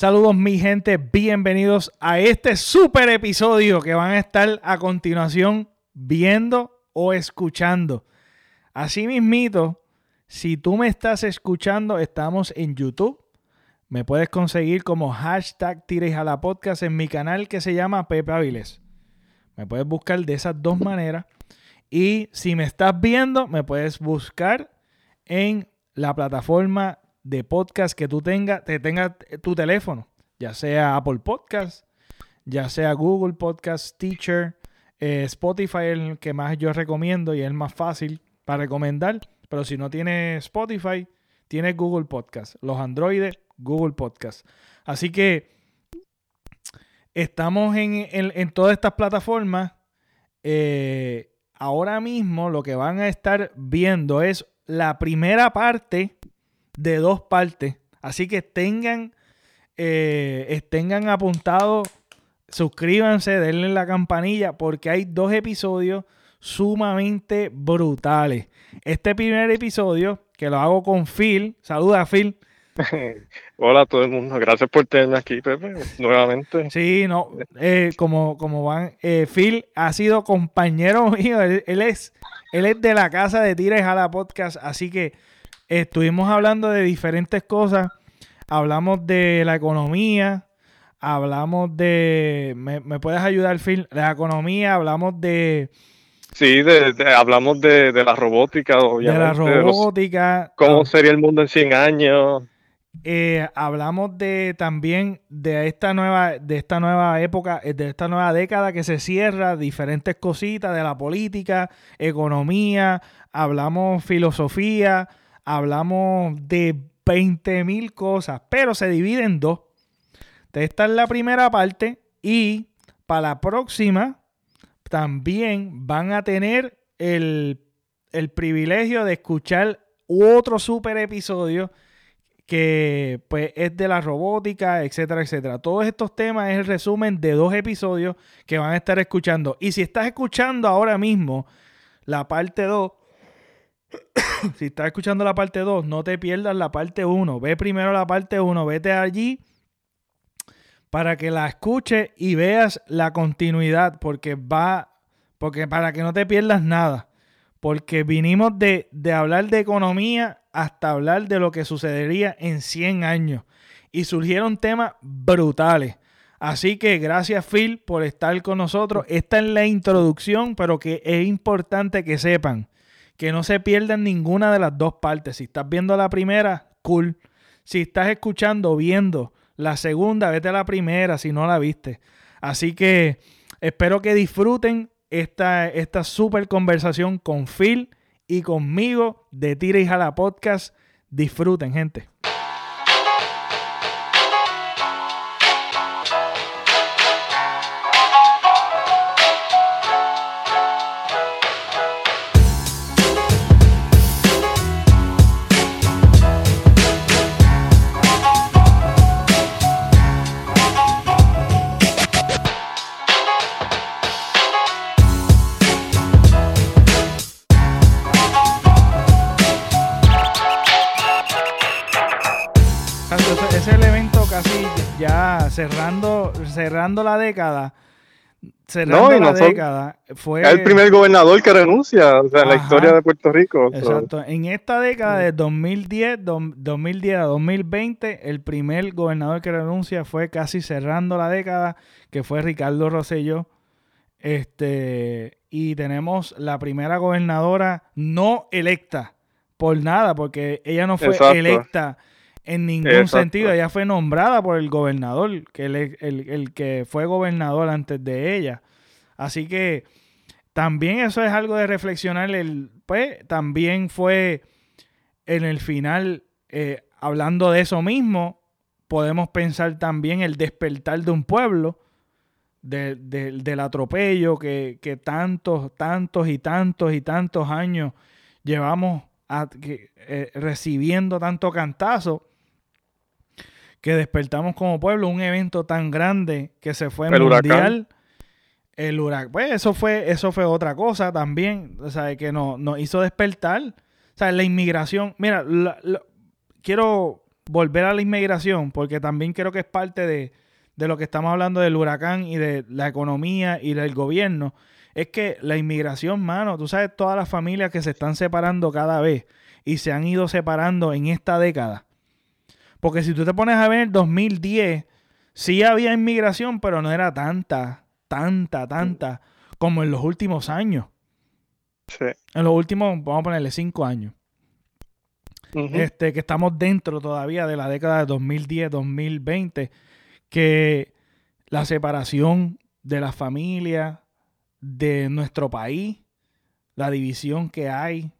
Saludos mi gente, bienvenidos a este super episodio que van a estar a continuación viendo o escuchando. Así si tú me estás escuchando, estamos en YouTube. Me puedes conseguir como hashtag Tires a la podcast en mi canal que se llama Pepe Aviles. Me puedes buscar de esas dos maneras. Y si me estás viendo, me puedes buscar en la plataforma de podcast que tú tengas, te tenga tu teléfono, ya sea Apple Podcast, ya sea Google Podcast, Teacher, eh, Spotify el que más yo recomiendo y es el más fácil para recomendar. Pero si no tienes Spotify, tienes Google Podcast. Los Androides, Google Podcast. Así que estamos en, todas estas plataformas. Eh, ahora mismo lo que van a estar viendo es la primera parte de dos partes. Así que tengan, eh, tengan apuntado, suscríbanse, denle la campanilla, porque hay dos episodios sumamente brutales. Este primer episodio, que lo hago con Phil, saluda Phil. Hola a todo el mundo, gracias por tenerme aquí, Pepe, nuevamente. Sí, no, eh, como, como van, eh, Phil ha sido compañero mío, él, es, él es de la casa de Tires a la podcast, así que Estuvimos hablando de diferentes cosas. Hablamos de la economía. Hablamos de. ¿Me, puedes ayudar, Phil? La economía, hablamos de. Sí, hablamos de, la robótica, obviamente. De la robótica. ¿Cómo ah. sería el mundo en 100 años? Eh, hablamos de también de esta nueva de esta nueva época de esta nueva década que se cierra diferentes cositas de la política economía hablamos filosofía hablamos de 20 mil cosas, pero se divide en dos. Esta es la primera parte y para la próxima también van a tener el, privilegio de escuchar otro super episodio que pues es de la robótica, etcétera, etcétera. Todos estos temas es el resumen de dos episodios que van a estar escuchando. Y si estás escuchando ahora mismo la parte 2, si estás escuchando la parte 2, no te pierdas la parte 1. Ve primero la parte 1, vete allí para que la escuches y veas la continuidad, porque va, porque para que no te pierdas nada. Porque vinimos de, de hablar de economía hasta hablar de lo que sucedería en 100 años. Y surgieron temas brutales. Así que gracias Phil por estar con nosotros. Esta es la introducción, pero que es importante que sepan que no se pierdan ninguna de las dos partes. Si estás viendo la primera, cool. Si estás escuchando, viendo la segunda, vete a la primera si no la viste. Así que espero que disfruten esta, esta super conversación con Phil y conmigo de Tira y Jala Podcast. Disfruten, gente. Cerrando, cerrando la década, cerrando la década, fue... el primer gobernador que renuncia, o sea, en la historia de Puerto Rico. Exacto. En esta década de 2010, 2010 a 2020, el primer gobernador que renuncia fue casi cerrando la década, que fue Ricardo Rosselló. Este, y tenemos la primera gobernadora no electa por nada, porque ella no fue electa en ningún sentido. Ella fue nombrada por el gobernador, que el, el, que fue gobernador antes de ella. Así que también eso es algo de reflexionar. El, pues también fue en el final, eh, hablando de eso mismo, podemos pensar también el despertar de un pueblo, del atropello que, que, tantos, tantos y tantos y tantos años llevamos eh, recibiendo tanto cantazo que despertamos como pueblo, un evento tan grande que se fue el mundial. El huracán. Pues eso fue, eso fue otra cosa también, o sea, que nos, hizo despertar. O sea, la inmigración. Mira, quiero volver a la inmigración, porque también creo que es parte de, de lo que estamos hablando del huracán y de la economía y del gobierno, es que la inmigración, mano, tú sabes, todas las familias que se están separando cada vez y se han ido separando en esta década. Porque si tú te pones a ver 2010, sí había inmigración, pero no era tanta, tanta, tanta como en los últimos años. Sí. En los últimos, vamos a ponerle cinco años. este, que estamos dentro todavía de la década de 2010-2020, que la separación de la familia, de nuestro país, la división que hay,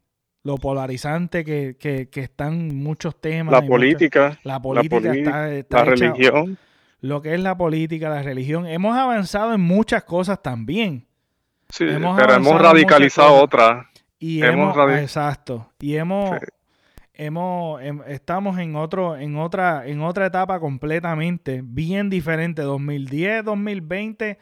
lo polarizante que, que, que están muchos temas. La política. la política, está, la religión. Lo que es la política, la religión. Hemos avanzado en muchas cosas también. Sí, pero hemos radicalizado otras. Y hemos, exacto. Y hemos, hemos, em, estamos en otro, en otra, en otra etapa completamente bien diferente. 2010, 2020,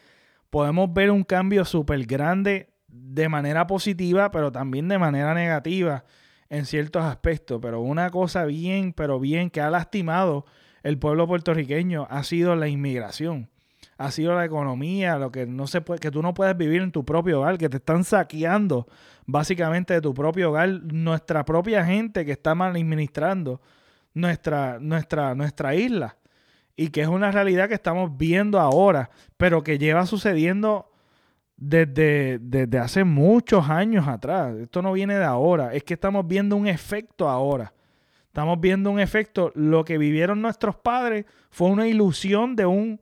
podemos ver un cambio súper grande de manera positiva, pero también de manera negativa en ciertos aspectos. Pero una cosa bien, pero bien que ha lastimado el pueblo puertorriqueño ha sido la inmigración. Ha sido la economía, lo que no se puede, que tú no puedes vivir en tu propio hogar, que te están saqueando básicamente de tu propio hogar, nuestra propia gente que está mal administrando nuestra, nuestra, nuestra isla. Y que es una realidad que estamos viendo ahora, pero que lleva sucediendo desde, desde hace muchos años atrás. Esto no viene de ahora. Es que estamos viendo un efecto ahora. Estamos viendo un efecto. Lo que vivieron nuestros padres fue una ilusión de un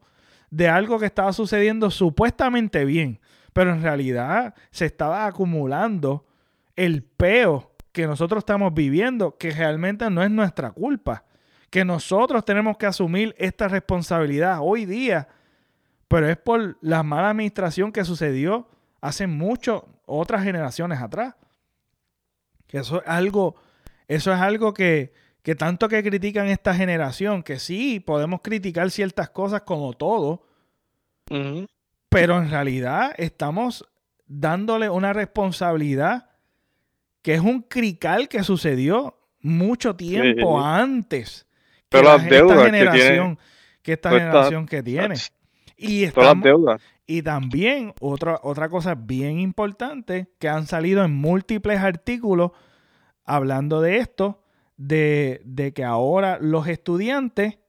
de algo que estaba sucediendo supuestamente bien, pero en realidad se estaba acumulando el peo que nosotros estamos viviendo, que realmente no es nuestra culpa, que nosotros tenemos que asumir esta responsabilidad hoy día pero es por la mala administración que sucedió hace mucho, otras generaciones atrás. Que eso es algo, eso es algo que, que tanto que critican esta generación, que sí, podemos criticar ciertas cosas como todo, pero en realidad estamos dándole una responsabilidad que es un crical que sucedió mucho tiempo antes que, la, esta generación que, esta generación que tiene. Y, estamos, y también otra, otra cosa bien importante que han salido en múltiples artículos hablando de esto, de, que ahora los estudiantes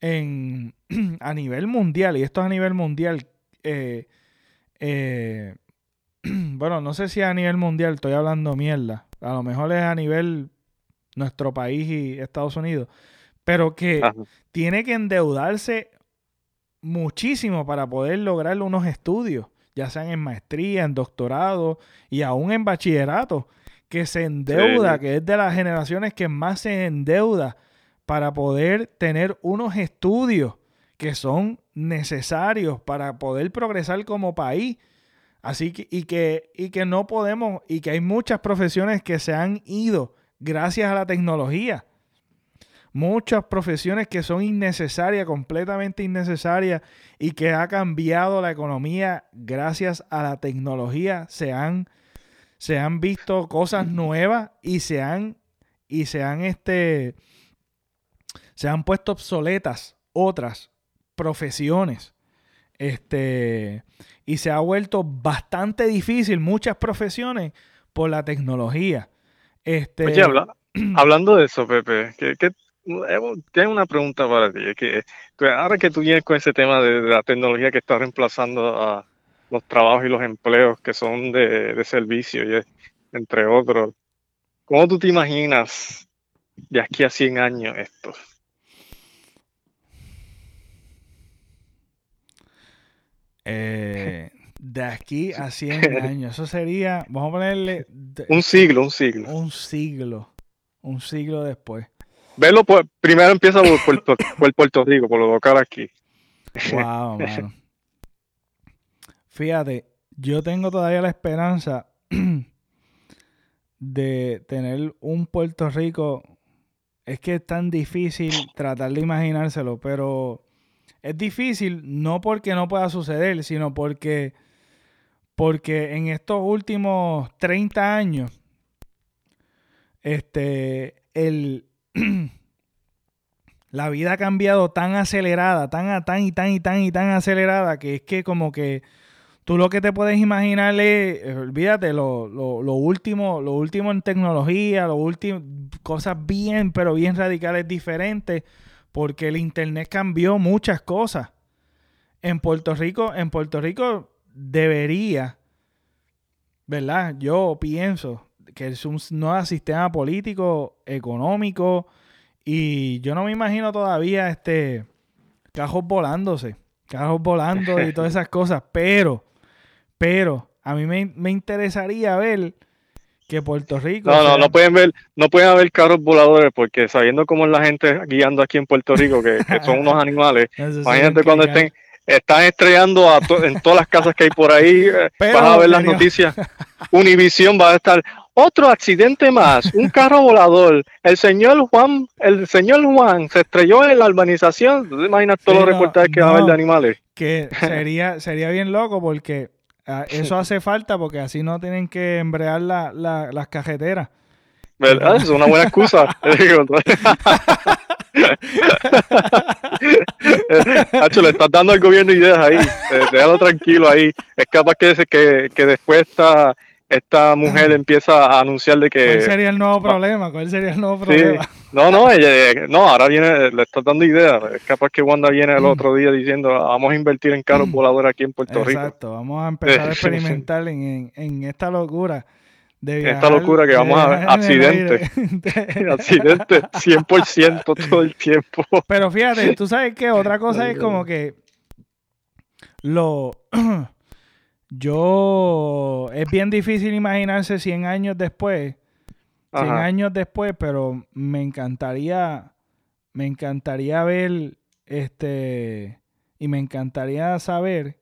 en, a nivel mundial, y esto es a nivel mundial, eh, eh, bueno, no sé si a nivel mundial estoy hablando mierda, a lo mejor es a nivel nuestro país y Estados Unidos, pero que tiene que endeudarse muchísimo para poder lograr unos estudios, ya sean en maestría, en doctorado y aún en bachillerato, que se endeuda, que es de las generaciones que más se endeuda para poder tener unos estudios que son necesarios para poder progresar como país. Así que y, que, y que no podemos, y que hay muchas profesiones que se han ido gracias a la tecnología muchas profesiones que son innecesarias, completamente innecesarias y que ha cambiado la economía gracias a la tecnología. Se han, se han visto cosas nuevas y se han, y se han, este, se han puesto obsoletas otras profesiones. Este, y se ha vuelto bastante difícil muchas profesiones por la tecnología. Este, Oye, hablando de eso, Pepe, ¿qué, qué, tengo una pregunta para ti. que, ahora que tú vienes con ese tema de, la tecnología que está reemplazando a los trabajos y los empleos que son de, servicio, y, entre otros, ¿cómo tú te imaginas de aquí a 100 años esto? Eh, de aquí a 100 años, eso sería, vamos a ponerle... un siglo, un siglo. Un siglo, un siglo después. Verlo, primero empieza por, Puerto Rico, por lo local aquí. Wow, mano. Fíjate, yo tengo todavía la esperanza de tener un Puerto Rico. Es que es tan difícil tratar de imaginárselo, pero es difícil no porque no pueda suceder, sino porque, porque en estos últimos 30 años, este, el, la vida ha cambiado tan acelerada, tan, tan y tan y tan y tan acelerada, que es que como que tú lo que te puedes imaginar es, eh, olvídate, lo, último, lo último en tecnología, lo último, cosas bien, pero bien radicales diferentes, porque el internet cambió muchas cosas. En Puerto Rico, en Puerto Rico debería, ¿verdad? Yo pienso que es un nuevo sistema político, económico, y yo no me imagino todavía este cajos volándose, cajos volando y todas esas cosas, pero, pero, a mí me, interesaría ver que Puerto Rico. No, no, no pueden ver, no pueden haber carros voladores porque sabiendo cómo es la gente guiando aquí en Puerto Rico, que, son unos animales, imagínate cuando estén, están estrellando a en todas las casas que hay por ahí, eh, vas a ver las noticias. Univisión va a estar, otro accidente más, un carro volador. El señor Juan, el señor Juan se estrelló en la urbanización. ¿Tú te imaginas todos los reportajes que va a haber de animales? Que sería, sería bien loco porque ah, eso hace falta porque así no tienen que embrear las cajeteras. ¿Verdad? Es una buena excusa. Hacho, le estás dando al gobierno ideas ahí. Eh, déjalo tranquilo ahí. Es capaz que, que, que después está esta mujer empieza a anunciar de que... ¿Cuál sería el nuevo problema? ¿Cuál sería el nuevo problema? No, no, ella, no, ahora viene, le está dando ideas. Es capaz que Wanda viene el otro día diciendo, vamos a invertir en carros voladores aquí en Puerto Rico. Exacto, vamos a empezar a experimentar en, en, esta locura. De esta locura que vamos a accidentes. accidentes 100% todo el tiempo. Pero fíjate, tú sabes que otra cosa es como que lo yo, es bien difícil imaginarse 100 años después, 100 años después, pero me encantaría, me encantaría ver, este, y me encantaría saber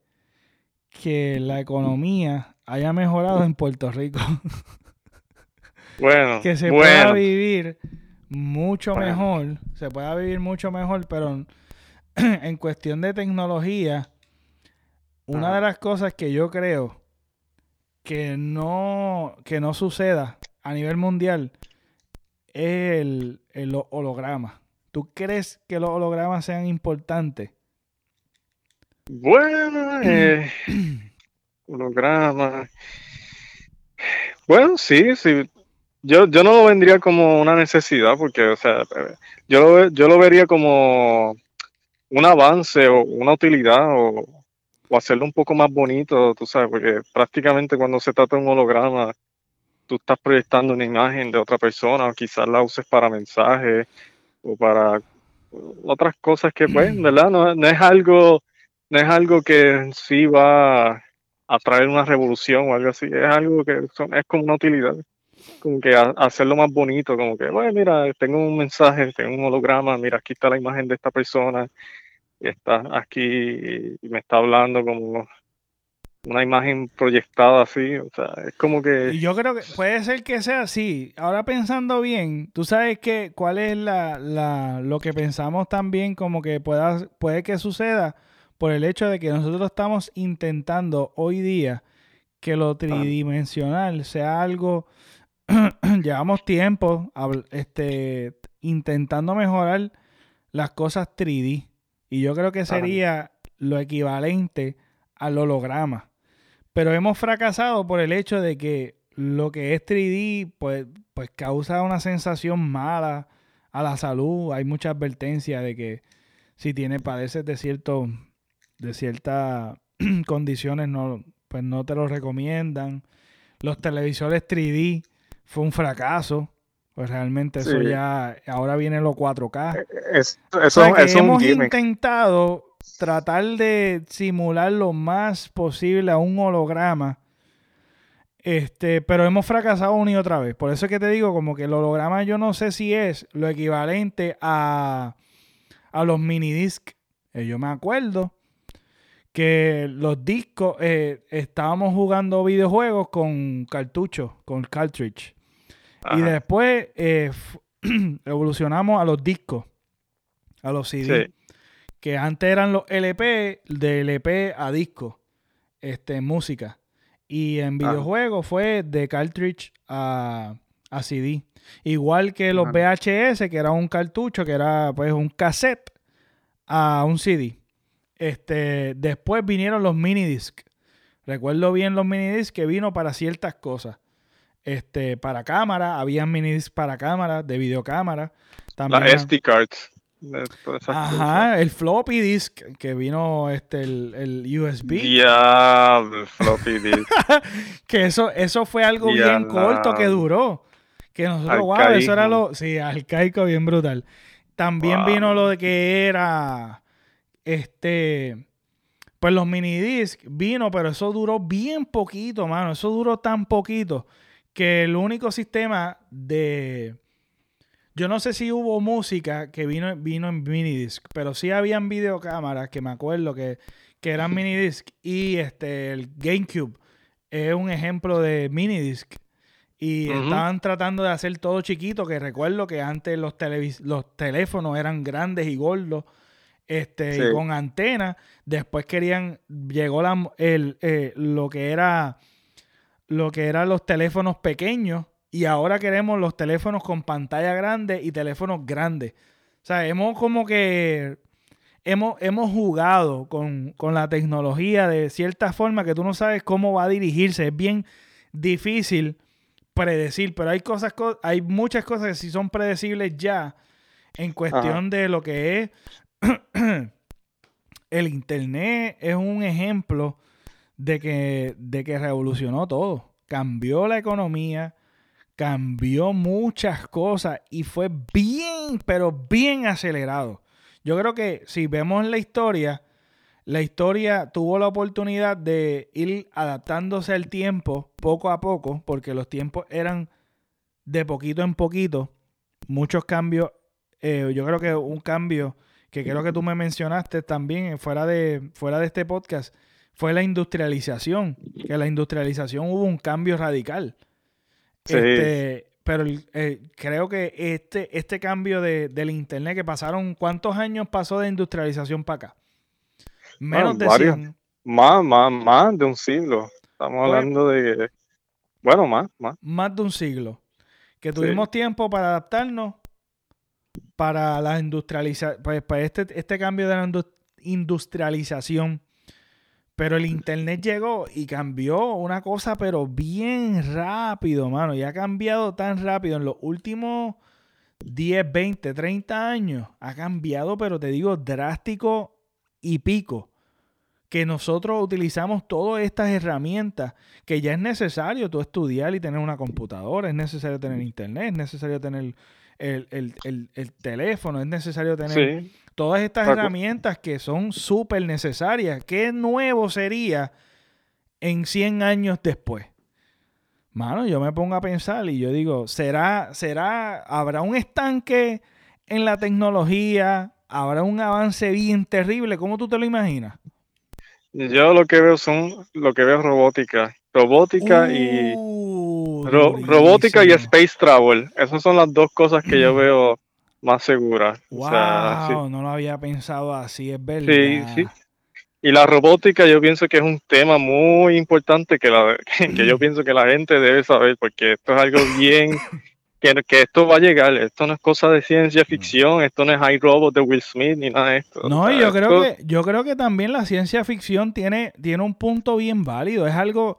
que la economía haya mejorado en Puerto Rico. Bueno, que se pueda vivir mucho mejor, se pueda vivir mucho mejor, pero en cuestión de tecnología, una de las cosas que yo creo que no, que no suceda a nivel mundial es el, el holograma. ¿Tú crees que los hologramas sean importantes? Bueno, eh, holograma. Bueno, sí, sí. Yo, yo no lo vendría como una necesidad, porque, o sea, yo lo, yo lo vería como un avance o una utilidad o, o hacerlo un poco más bonito, tú sabes, porque prácticamente cuando se trata de un holograma, tú estás proyectando una imagen de otra persona, o quizás la uses para mensajes o para otras cosas que, pues, ¿verdad? No, es algo, no es algo que sí va a traer una revolución o algo así, es algo que es como una utilidad, como que hacerlo más bonito, como que, bueno, mira, tengo un mensaje, tengo un holograma, mira, aquí está la imagen de esta persona, y está aquí y me está hablando como una imagen proyectada así, o sea, es como que... Y yo creo que puede ser que sea así. Ahora pensando bien, tú sabes que cuál es la, la, lo que pensamos también como que pueda, puede que suceda por el hecho de que nosotros estamos intentando hoy día que lo tridimensional sea algo, llevamos tiempo este, intentando mejorar las cosas 3D. Y yo creo que sería lo equivalente al holograma. Pero hemos fracasado por el hecho de que lo que es 3D, pues, pues causa una sensación mala a la salud. Hay mucha advertencia de que si tiene, padeces de cierto, de ciertas condiciones, no, pues no te lo recomiendan. Los televisores 3D fue un fracaso. Pues realmente eso ya, ahora viene los 4K. Es, eso, hemos intentado tratar de simular lo más posible a un holograma. Este, pero hemos fracasado una y otra vez. Por eso es que te digo, como que el holograma yo no sé si es lo equivalente a, a los mini disc. Eh, yo me acuerdo que los discos, eh, estábamos jugando videojuegos con cartuchos, con cartridge. Y después eh, evolucionamos a los discos, a los CD. Que antes eran los LP, de LP a disco, este, música. Y en videojuegos fue de cartridge a, a CD. Igual que los VHS, que era un cartucho, que era pues un cassette a un CD. Este, después vinieron los mini disc. Recuerdo bien los mini disc que vino para ciertas cosas. Este, para cámara, había mini disc para cámara, de videocámara. También, la SD cards. Ajá, el floppy disk que vino este el, USB. Ya, el floppy disk. que eso, eso fue algo bien corto que duró. Que nosotros, wow, eso era lo. Sí, arcaico, bien brutal. También vino lo de que era. Este. Pues los mini disc vino, pero eso duró bien poquito, mano. Eso duró tan poquito que el único sistema de yo no sé si hubo música que vino, vino en minidisc, pero sí habían videocámaras que me acuerdo que, que eran minidisc. Y este, el GameCube es un ejemplo de minidisc. Y estaban tratando de hacer todo chiquito, que recuerdo que antes los, los teléfonos eran grandes y gordos, este, y con antena. Después querían, llegó la, el, eh, lo que era lo que eran los teléfonos pequeños y ahora queremos los teléfonos con pantalla grande y teléfonos grandes. O sea, hemos como que hemos, hemos jugado con, la tecnología de cierta forma que tú no sabes cómo va a dirigirse. Es bien difícil predecir, pero hay cosas, hay muchas cosas que sí son predecibles ya en cuestión de lo que es el internet es un ejemplo de que, de que revolucionó todo. Cambió la economía, cambió muchas cosas y fue bien, pero bien acelerado. Yo creo que si vemos la historia, la historia tuvo la oportunidad de ir adaptándose al tiempo poco a poco, porque los tiempos eran de poquito en poquito, muchos cambios. Eh, yo creo que un cambio que creo que tú me mencionaste también fuera de, fuera de este podcast fue la industrialización, que la industrialización hubo un cambio radical. Este, pero eh, creo que este, este cambio de, del Internet que pasaron, ¿cuántos años pasó de industrialización para acá? Menos de varios, Más, más, más de un siglo. Estamos pues hablando de... Bueno, más, más. Más de un siglo. Que tuvimos tiempo para adaptarnos para la industrialización, pues para este, este cambio de la industrialización pero el internet llegó y cambió una cosa, pero bien rápido, mano. Y ha cambiado tan rápido en los últimos 10, 20, 30 años. Ha cambiado, pero te digo, drástico y pico. Que nosotros utilizamos todas estas herramientas que ya es necesario tú estudiar y tener una computadora, es necesario tener internet, es necesario tener el, teléfono, es necesario tener todas estas herramientas que son súper necesarias. ¿Qué nuevo sería en 100 años después? Mano, yo me pongo a pensar y yo digo, ¿será, será, habrá un estanque en la tecnología? ¿Habrá un avance bien terrible? ¿Cómo tú te lo imaginas? Yo lo que veo son, lo que veo robótica. Robótica y uh, robótica y space travel. Esas son las dos cosas que yo mm. veo más seguras. Wow, no lo había pensado así, es verdad. Sí, sí. Y la robótica yo pienso que es un tema muy importante que, la, que yo pienso que la gente debe saber, porque esto es algo bien, que, que esto va a llegar, esto no es cosa de ciencia mm. ficción, esto no es iRobot de Will Smith ni nada de esto. No, yo creo que yo creo que también la ciencia ficción tiene, tiene un punto bien válido, es algo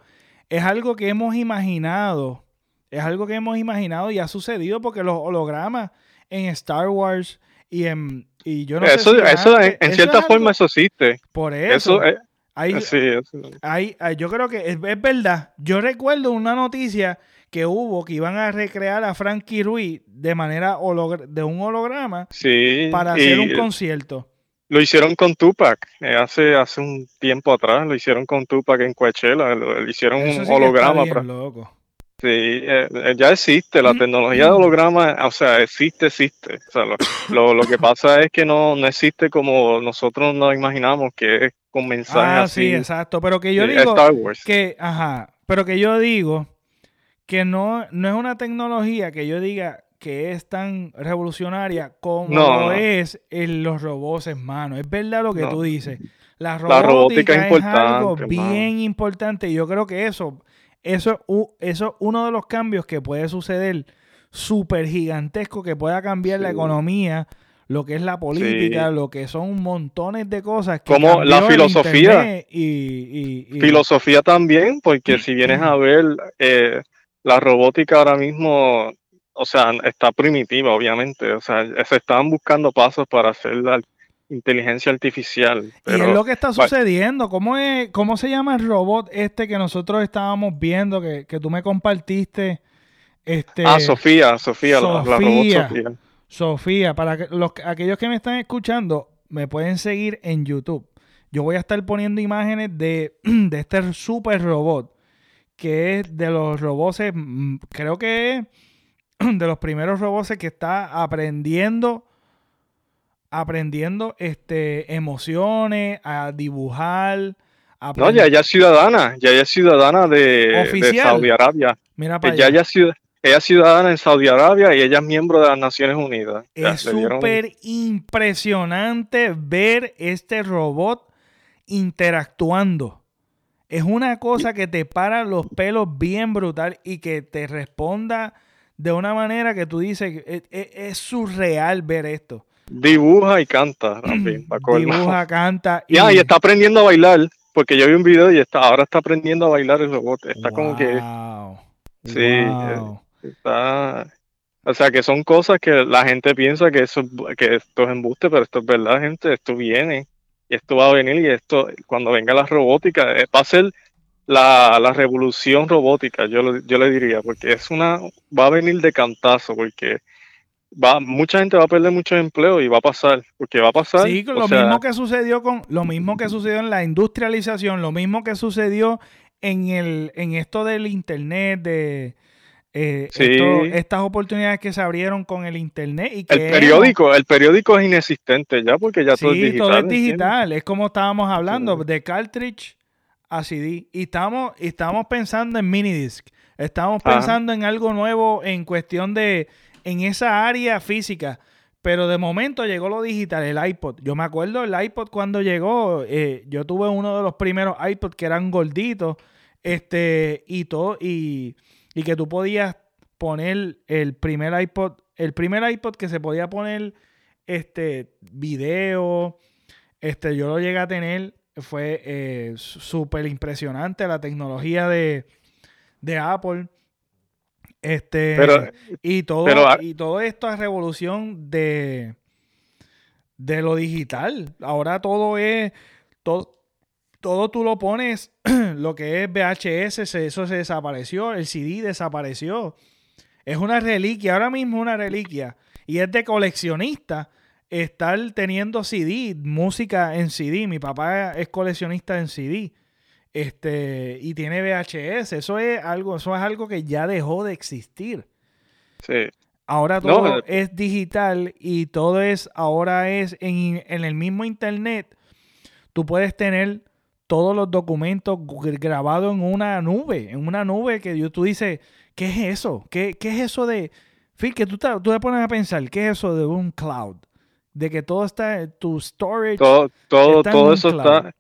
es algo que hemos imaginado. Es algo que hemos imaginado y ha sucedido porque los hologramas en Star Wars y en. Y yo no eso, sé eso, en, cierta forma, eso existe. Por eso. yo creo que es, verdad. Yo recuerdo una noticia que hubo que iban a recrear a Frankie Ruiz de manera de un holograma para hacer un concierto. Lo hicieron con Tupac, eh, hace, hace un tiempo atrás, lo hicieron con Tupac en Coachella, lo, hicieron un holograma. Sí, eh, eh, ya existe, la tecnología de holograma, o sea, existe, existe. O sea, lo, lo, que pasa es que no, no existe como nosotros nos imaginamos, que es con mensajes ah, así. sí, exacto, pero que yo digo Star Wars. que, ajá, pero que yo digo que no, no es una tecnología que yo diga, que es tan revolucionaria como es en los robots en mano. Es verdad lo que tú dices. La robótica, es, algo bien importante y yo creo que eso eso, eso es uno de los cambios que puede suceder súper gigantesco que pueda cambiar la economía, lo que es la política, lo que son montones de cosas. Que Como la filosofía. Y, Filosofía también, porque si vienes a ver, eh, la robótica ahora mismo, o sea, está primitiva, obviamente. O sea, se están buscando pasos para hacer la inteligencia artificial. y es lo que está sucediendo. ¿Cómo, es, ¿Cómo se llama el robot este que nosotros estábamos viendo, que, que tú me compartiste? Este, ah, Sofía, Sofía, la, robot Sofía. Sofía, para que, los, aquellos que me están escuchando, me pueden seguir en YouTube. Yo voy a estar poniendo imágenes de, de este super robot, que es de los robots, mm, creo que es de los primeros robots que está aprendiendo aprendiendo este emociones, a dibujar. no, ya ella es ciudadana, ya ella es ciudadana de, de Saudi Arabia. Mira para allá. Ya ella es ciudadana en Saudi Arabia y ella es miembro de las Naciones Unidas. Es súper impresionante ver este robot interactuando. Es una cosa que te para los pelos bien brutal y que te responda de una manera que tú dices, es, es, surreal ver esto. Dibuja y canta Dibuja, canta. Y... y está aprendiendo a bailar, porque yo vi un video y está, ahora está aprendiendo a bailar el robot. Está como que... Sí, eh, Está, o sea, que son cosas que la gente piensa que, eso, que esto es embuste, pero esto es verdad, gente. Esto viene y esto va a venir y esto, cuando venga la robótica, eh, va a ser la, revolución robótica, yo, yo le diría, porque es una, va a venir de cantazo, porque va, mucha gente va a perder muchos empleos y va a pasar, porque va a pasar. Sí, lo mismo que sucedió con, lo mismo que sucedió en la industrialización, lo mismo que sucedió en el, en esto del internet, de eh, estas oportunidades que se abrieron con el internet y que el periódico el periódico es inexistente ya porque ya todo es digital todo es digital es como estábamos hablando de cartridge a CD y estamos estamos pensando en minidisc estamos pensando en algo nuevo en cuestión de en esa área física pero de momento llegó lo digital, el iPod. Yo me acuerdo el iPod cuando llegó, eh, yo tuve uno de los primeros iPods que eran gorditos, este, y todo, y y que tú podías poner el primer iPod, el primer iPod que se podía poner este video, este yo lo llegué a tener, fue eh, súper impresionante la tecnología de, Apple. Este, y todo, y todo esto es revolución de, de lo digital. Ahora todo es, todo, todo tú lo pones, lo que es VHS, eso se desapareció, el CD desapareció. Es una reliquia, ahora mismo una reliquia. Y es de coleccionista estar teniendo CD, música en CD. Mi papá es coleccionista en CD. Este, y tiene VHS. Eso es algo, eso es algo que ya dejó de existir. Sí. Ahora todo es digital y todo es, ahora es en, en el mismo internet. Tú puedes tener todos los documentos grabados en una nube, en una nube que tú dices, ¿qué es eso? ¿Qué, es eso de... Phil, que tú te, tú te pones a pensar, ¿qué es eso de un cloud? De que todo está, tu storage... Todo, todo, todo eso está...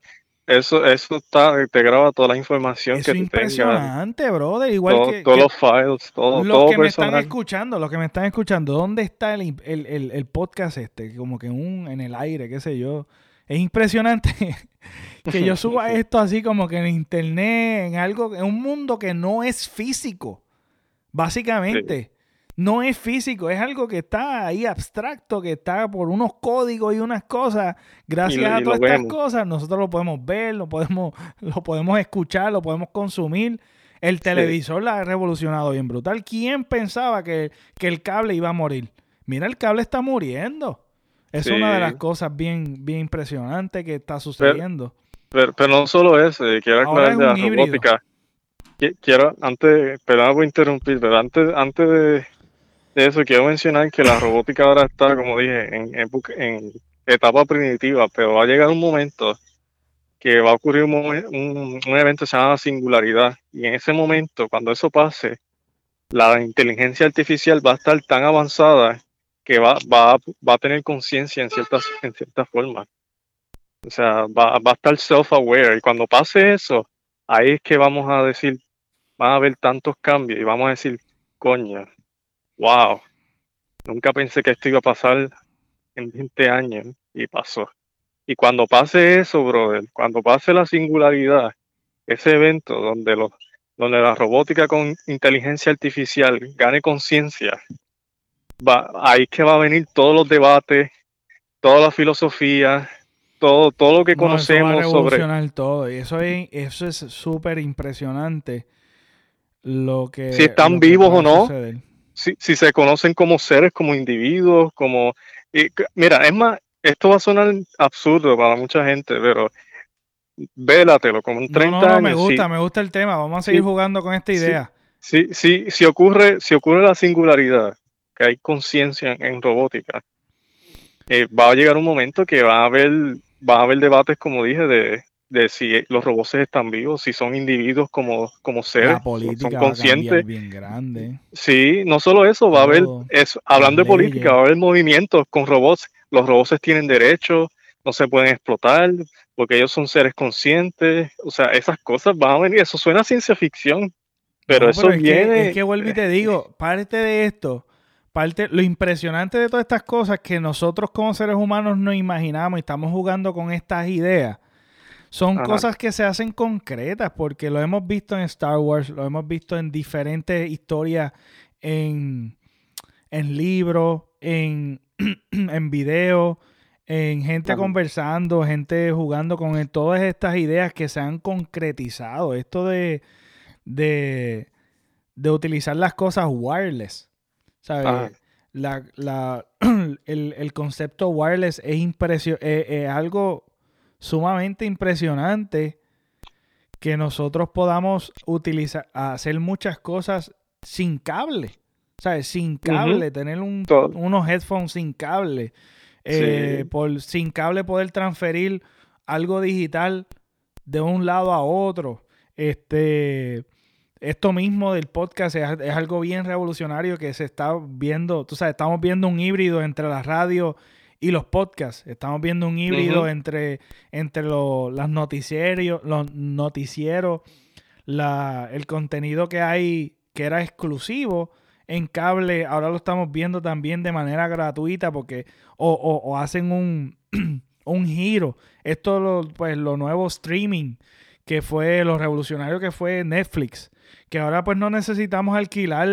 Eso, eso está, te graba toda la información que es impresionante, brother. Igual que, todos los files, todo, los que me están escuchando, los que me están escuchando, ¿dónde está el, el, el podcast este? Como que un, en el aire, qué sé yo. Es impresionante que yo suba esto así como que en internet, en algo, en un mundo que no es físico, básicamente. No es físico, es algo que está ahí abstracto, que está por unos códigos y unas cosas. Gracias a todas estas cosas, nosotros lo podemos ver, lo podemos, lo podemos escuchar, lo podemos consumir. El televisor la ha revolucionado bien brutal. ¿Quién pensaba que, que el cable iba a morir? Mira, el cable está muriendo. Es una de las cosas bien, bien impresionantes que está sucediendo. Pero, no solo eso, eh, quiero aclarar de la robótica. Quiero, antes, perdón por interrumpir, pero antes, antes de, eso quiero mencionar que la robótica ahora está, como dije, en, en, etapa primitiva, pero va a llegar un momento que va a ocurrir un, un, un evento que se llama singularidad. Y en ese momento, cuando eso pase, la inteligencia artificial va a estar tan avanzada que va, va, va a tener conciencia en ciertas, en cierta forma. O sea, va, va a estar self-aware. Y cuando pase eso, ahí es que vamos a decir, van a haber tantos cambios y vamos a decir, coño, wow, nunca pensé que esto iba a pasar en 20 años y pasó. Y cuando pase eso, brother, cuando pase la singularidad, ese evento donde, los, donde la robótica con inteligencia artificial gane conciencia, va, ahí que va a venir todos los debates, toda la filosofía, todo, todo lo que conocemos eso va a revolucionar todo. Y eso es eso es súper impresionante. Lo que. Si están vivos o no. Si, si, se conocen como seres, como individuos, como. mira, es más, esto va a sonar absurdo para mucha gente, pero vélatelo como un 30 no, no, Me gusta, me gusta el tema. Vamos a seguir jugando con esta idea. Sí, sí, si ocurre, si ocurre la singularidad, que hay conciencia en, robótica, eh, va a llegar un momento que va a haber va a haber debates, como dije, de, de si los robots están vivos, si son individuos como, como seres, son conscientes. bien grande. Sí, no solo eso, va a haber, es, hablando de política, va a haber movimientos con robots. Los robots tienen derechos, no se pueden explotar, porque ellos son seres conscientes. O sea, esas cosas van a venir. Eso suena a ciencia ficción, pero eso viene. es que vuelvo y te digo, parte de esto parte, lo impresionante de todas estas cosas que nosotros como seres humanos no imaginamos y estamos jugando con estas ideas, son cosas que se hacen concretas, porque lo hemos visto en Star Wars, lo hemos visto en diferentes historias, en, en libros, en, en videos, en gente conversando, gente jugando con todas estas ideas que se han concretizado. Esto de, de, de utilizar las cosas wireless. La, el, concepto wireless es, es, algo sumamente impresionante que nosotros podamos utilizar, hacer muchas cosas sin cable. ¿Sabes? Sin cable, tener un, unos headphones sin cable. Eh, por, sin cable poder transferir algo digital de un lado a otro. Este, esto mismo del podcast es, algo bien revolucionario que se está viendo, tú sabes, estamos viendo un híbrido entre la radio y los podcasts, estamos viendo un híbrido entre, entre los, noticieros, los noticieros, la, el contenido que hay que era exclusivo en cable, ahora lo estamos viendo también de manera gratuita porque o, o, hacen un, un giro. Esto, lo, pues lo nuevo streaming que fue lo revolucionario que fue Netflix que ahora pues no necesitamos alquilar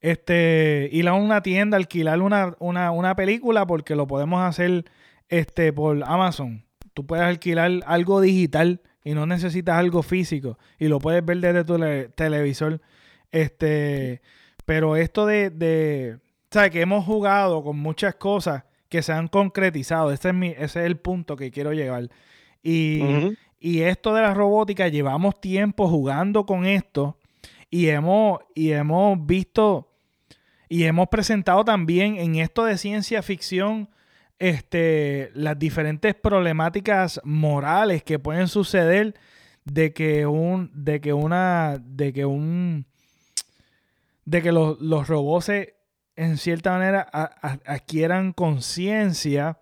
este, ir a una tienda, alquilar una, una, película porque lo podemos hacer este, por Amazon. Tú puedes alquilar algo digital y no necesitas algo físico y lo puedes ver desde tu televisor. Este, pero esto de, de ¿sabes? Que hemos jugado con muchas cosas que se han concretizado. Ese es, mi, ese es el punto que quiero llegar. Y, y esto de la robótica, llevamos tiempo jugando con esto y hemos, y hemos visto y hemos presentado también en esto de ciencia ficción este, las diferentes problemáticas morales que pueden suceder de que un, de que una, de que un, de que los, los robots en cierta manera adquieran conciencia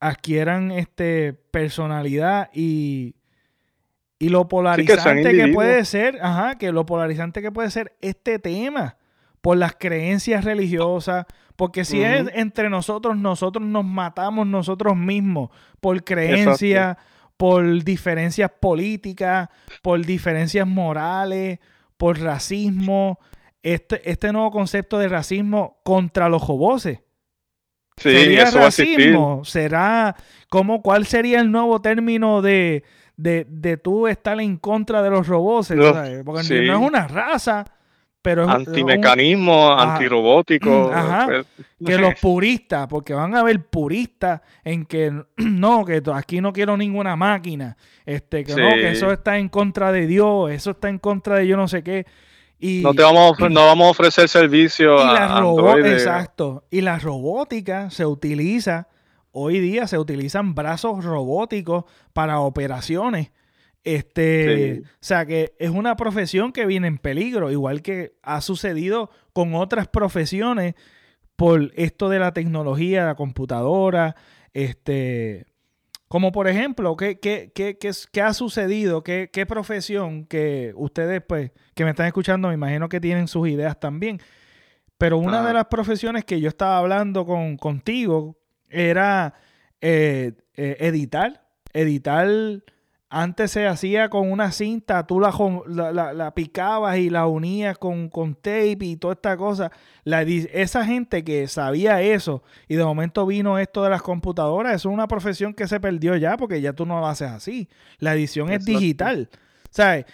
adquieran este, personalidad y, y lo polarizante que, puede ser, ajá, que lo polarizante que puede ser este tema por las creencias religiosas, porque si es entre nosotros, nosotros nos matamos nosotros mismos por creencias, por diferencias políticas, por diferencias morales, por racismo, este, este nuevo concepto de racismo contra los joboses ¿Sería racismo? ¿Será cómo, cuál sería el nuevo término de, de, tú estar en contra de los robots? Porque no es una raza, pero es antimecanismo, antirrobótico. Pues, que los puristas, porque van a haber puristas en que no, que aquí no quiero ninguna máquina, este, que no, que eso está en contra de Dios, eso está en contra de yo no sé qué no te vamos a, no vamos a ofrecer servicio y a Exacto. Y la robótica se utiliza, hoy día se utilizan brazos robóticos para operaciones. Este, o sea que es una profesión que viene en peligro, igual que ha sucedido con otras profesiones por esto de la tecnología, la computadora, este, Como por ejemplo, ¿qué, qué, qué, qué ha sucedido? ¿Qué, ¿Qué, profesión que ustedes, pues, que me están escuchando, me imagino que tienen sus ideas también? Pero una de las profesiones que yo estaba hablando con, contigo era eh, eh, editar. Editar antes se hacía con una cinta, tú la, la, picabas y la unías con, con, tape y toda esta cosa. La, esa gente que sabía eso y de momento vino esto de las computadoras, eso es una profesión que se perdió ya porque ya tú no lo haces así. La edición es digital. ¿Sabes?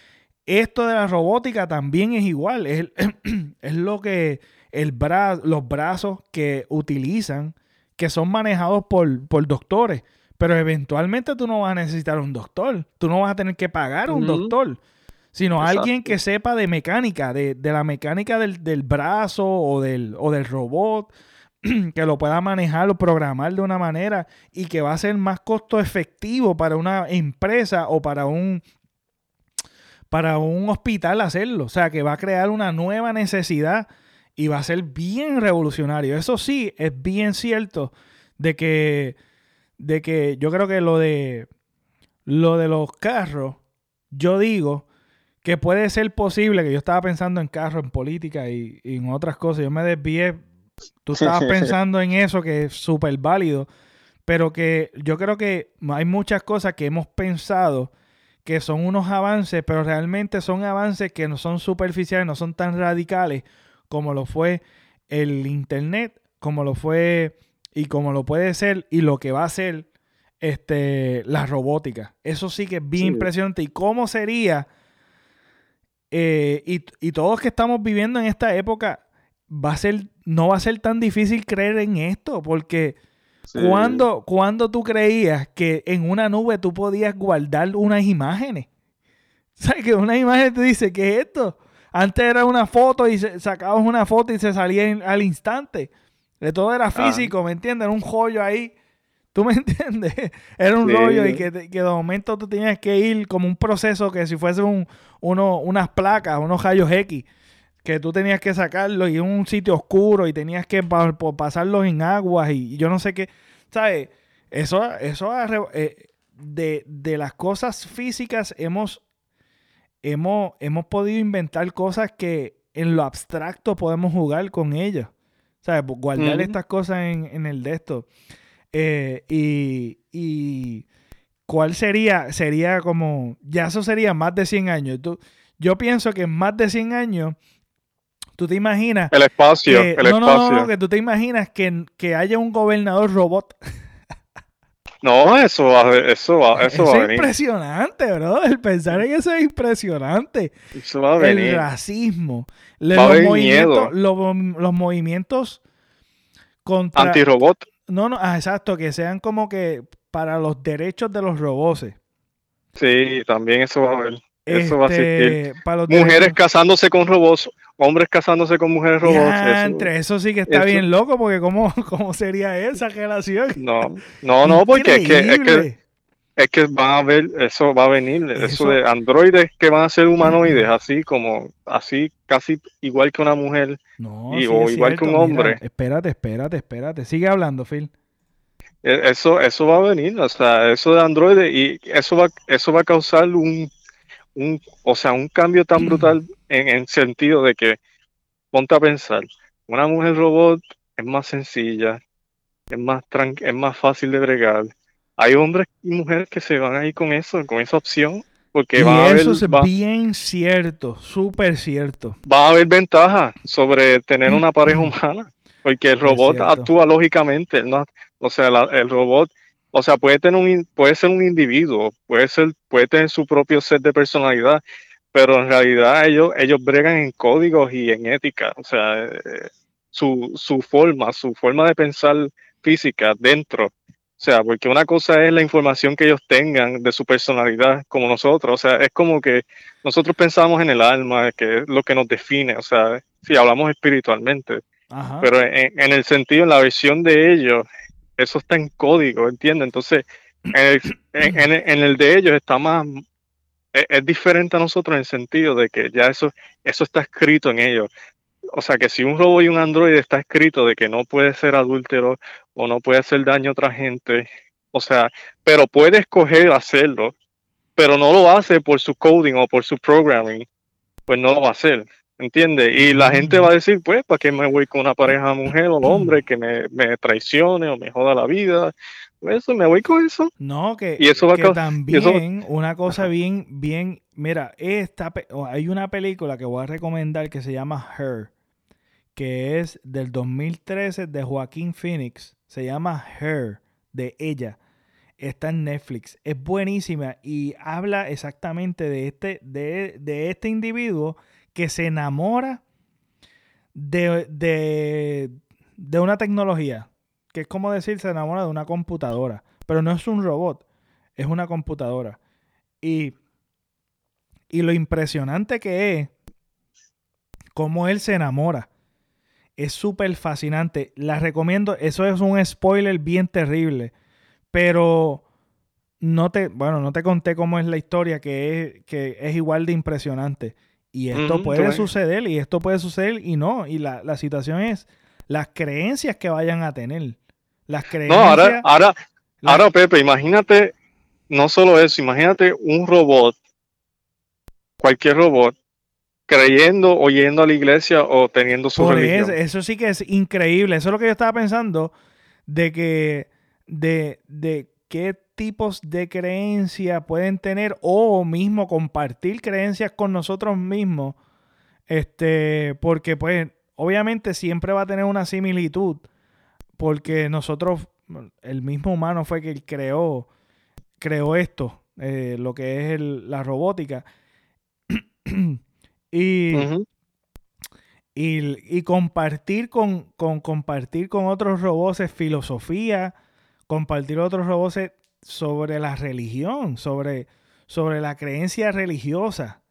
Esto de la robótica también es igual. Es, es lo que el bra los brazos que utilizan, que son manejados por, por doctores pero eventualmente tú no vas a necesitar un doctor. Tú no vas a tener que pagar a un doctor. Sino alguien que sepa de mecánica, de, la mecánica del, brazo o del, o del robot, que lo pueda manejar o programar de una manera y que va a ser más costo efectivo para una empresa o para un para un hospital hacerlo. O sea, que va a crear una nueva necesidad y va a ser bien revolucionario. Eso sí, es bien cierto de que de que yo creo que lo de lo de los carros, yo digo que puede ser posible, que yo estaba pensando en carros, en política y, en otras cosas, yo me desvié, tú estabas pensando en eso que es súper válido, pero que yo creo que hay muchas cosas que hemos pensado que son unos avances, pero realmente son avances que no son superficiales, no son tan radicales como lo fue el Internet, como lo fue y como lo puede ser y lo que va a ser este, la robótica. Eso sí que es bien impresionante. ¿Y cómo sería? Eh, y, todos que estamos viviendo en esta época, va a ser, no va a ser tan difícil creer en esto, porque cuando, cuando tú creías que en una nube tú podías guardar unas imágenes. ¿Sabes? Que una imagen te dice, ¿qué es esto? Antes era una foto y sacabas una foto y se salía al instante. De todo era ah. físico, ¿me entiendes? Era un joyo ahí. ¿Tú me entiendes? Era un rollo y que, de momento tú tenías que ir como un proceso que si fuese un, uno, unas placas, unos rayos X, que tú tenías que sacarlos y en un sitio oscuro y tenías que pasarlos en aguas y, yo no sé qué. ¿Sabes? Eso, eso eh, de, de, las cosas físicas hemos, hemos, hemos podido inventar cosas que en lo abstracto podemos jugar con ellas. ¿Sabes? Guardar estas cosas en, el de esto. Eh, y, cuál sería, sería como, ya eso sería más de 100 años. Tú, yo pienso que en más de 100 años, tú te imaginas... El espacio, el no, No, no, que tú te imaginas que, que haya un gobernador robot. No, eso va, eso va, eso, va a venir. Es impresionante, bro. El pensar en eso es impresionante. Eso va a venir. El racismo. Va los, movimientos, los, los, movimientos contra. Antirobot. No, no, ah, exacto, que sean como que para los derechos de los robots. Sí, también eso va a haber. Eso va a existir. Este, Mujeres casándose con robots, hombres casándose con mujeres robots. eso, entre eso sí que está bien loco, porque ¿cómo, ¿cómo sería esa relación? No, no, no, porque es que, es que, es que van a ver, eso va a venir, eso, de androides que van a ser humanoides, así como, así casi igual que una mujer y, o igual que un hombre. espérate, espérate, espérate, sigue hablando, Phil. E, eso, eso va a venir, o sea, eso de androides y eso va, eso va a causar un un, o sea, un cambio tan brutal en el sentido de que, ponte a pensar, una mujer robot es más sencilla, es más, es más fácil de bregar. Hay hombres y mujeres que se van ahí con eso, con esa opción, porque va a haber, eso es bien cierto, súper cierto. Va a haber ventaja sobre tener una pareja humana, porque el robot actúa lógicamente, ¿no? o sea, el robot o sea, puede tener un puede ser un individuo, puede ser puede tener su propio set de personalidad, pero en realidad ellos ellos bregan en códigos y en ética, o sea, eh, su, su forma, su forma de pensar física dentro. O sea, porque una cosa es la información que ellos tengan de su personalidad como nosotros. O sea, es como que nosotros pensamos en el alma, que es lo que nos define. O sea, si hablamos espiritualmente. Pero en, en, el sentido, en la versión de ellos, eso está en código, ¿entiendes? Entonces, en el, de ellos está más, e, es, diferente a nosotros en el sentido de que ya eso, eso está escrito en ellos. O sea que si un robot y un androide está escrito de que no puede ser adúltero o no puede hacer daño a otra gente, O sea, pero puede escoger hacerlo, pero no lo hace por su coding o por su programming, pues no lo va a hacer. ¿Entiendes? Y la gente va a decir, pues, ¿para qué me voy con una pareja mujer o hombre que me, me traicione o me joda la vida? Eso, me voy con eso. No, que, y eso va que también una cosa bien, bien, mira, esta, hay una película que voy a recomendar que se llama Her, que es del 2013 de Joaquín Phoenix, se llama Her, de ella está en Netflix. Es buenísima y habla exactamente de este, de, de este individuo que se enamora de, de, una tecnología, que es como decir, se enamora de una computadora, pero no es un robot, es una computadora. Y, y lo impresionante que es, cómo él se enamora. Es súper fascinante. La recomiendo. Eso es un spoiler bien terrible. Pero no te, bueno, no te conté cómo es la historia, que es, que es igual de impresionante. Y esto puede suceder, y esto puede suceder, y no. Y la, la, situación es las creencias que vayan a tener. Las creencias. No, ahora, ahora, ahora, Pepe, imagínate, no solo eso, imagínate un robot, cualquier robot, creyendo o yendo a la iglesia o teniendo su religión. Eso, sí que es increíble. Eso es lo que yo estaba pensando, de que, de, de qué tipos de creencias pueden tener o mismo compartir creencias con nosotros mismos. Este, porque pues obviamente siempre va a tener una similitud porque nosotros, el mismo humano fue que creó, creó esto, eh, lo que es la robótica. y, y, compartir con, con, compartir con otros robots filosofía, compartir otros robots sobre la religión, sobre, sobre la creencia religiosa,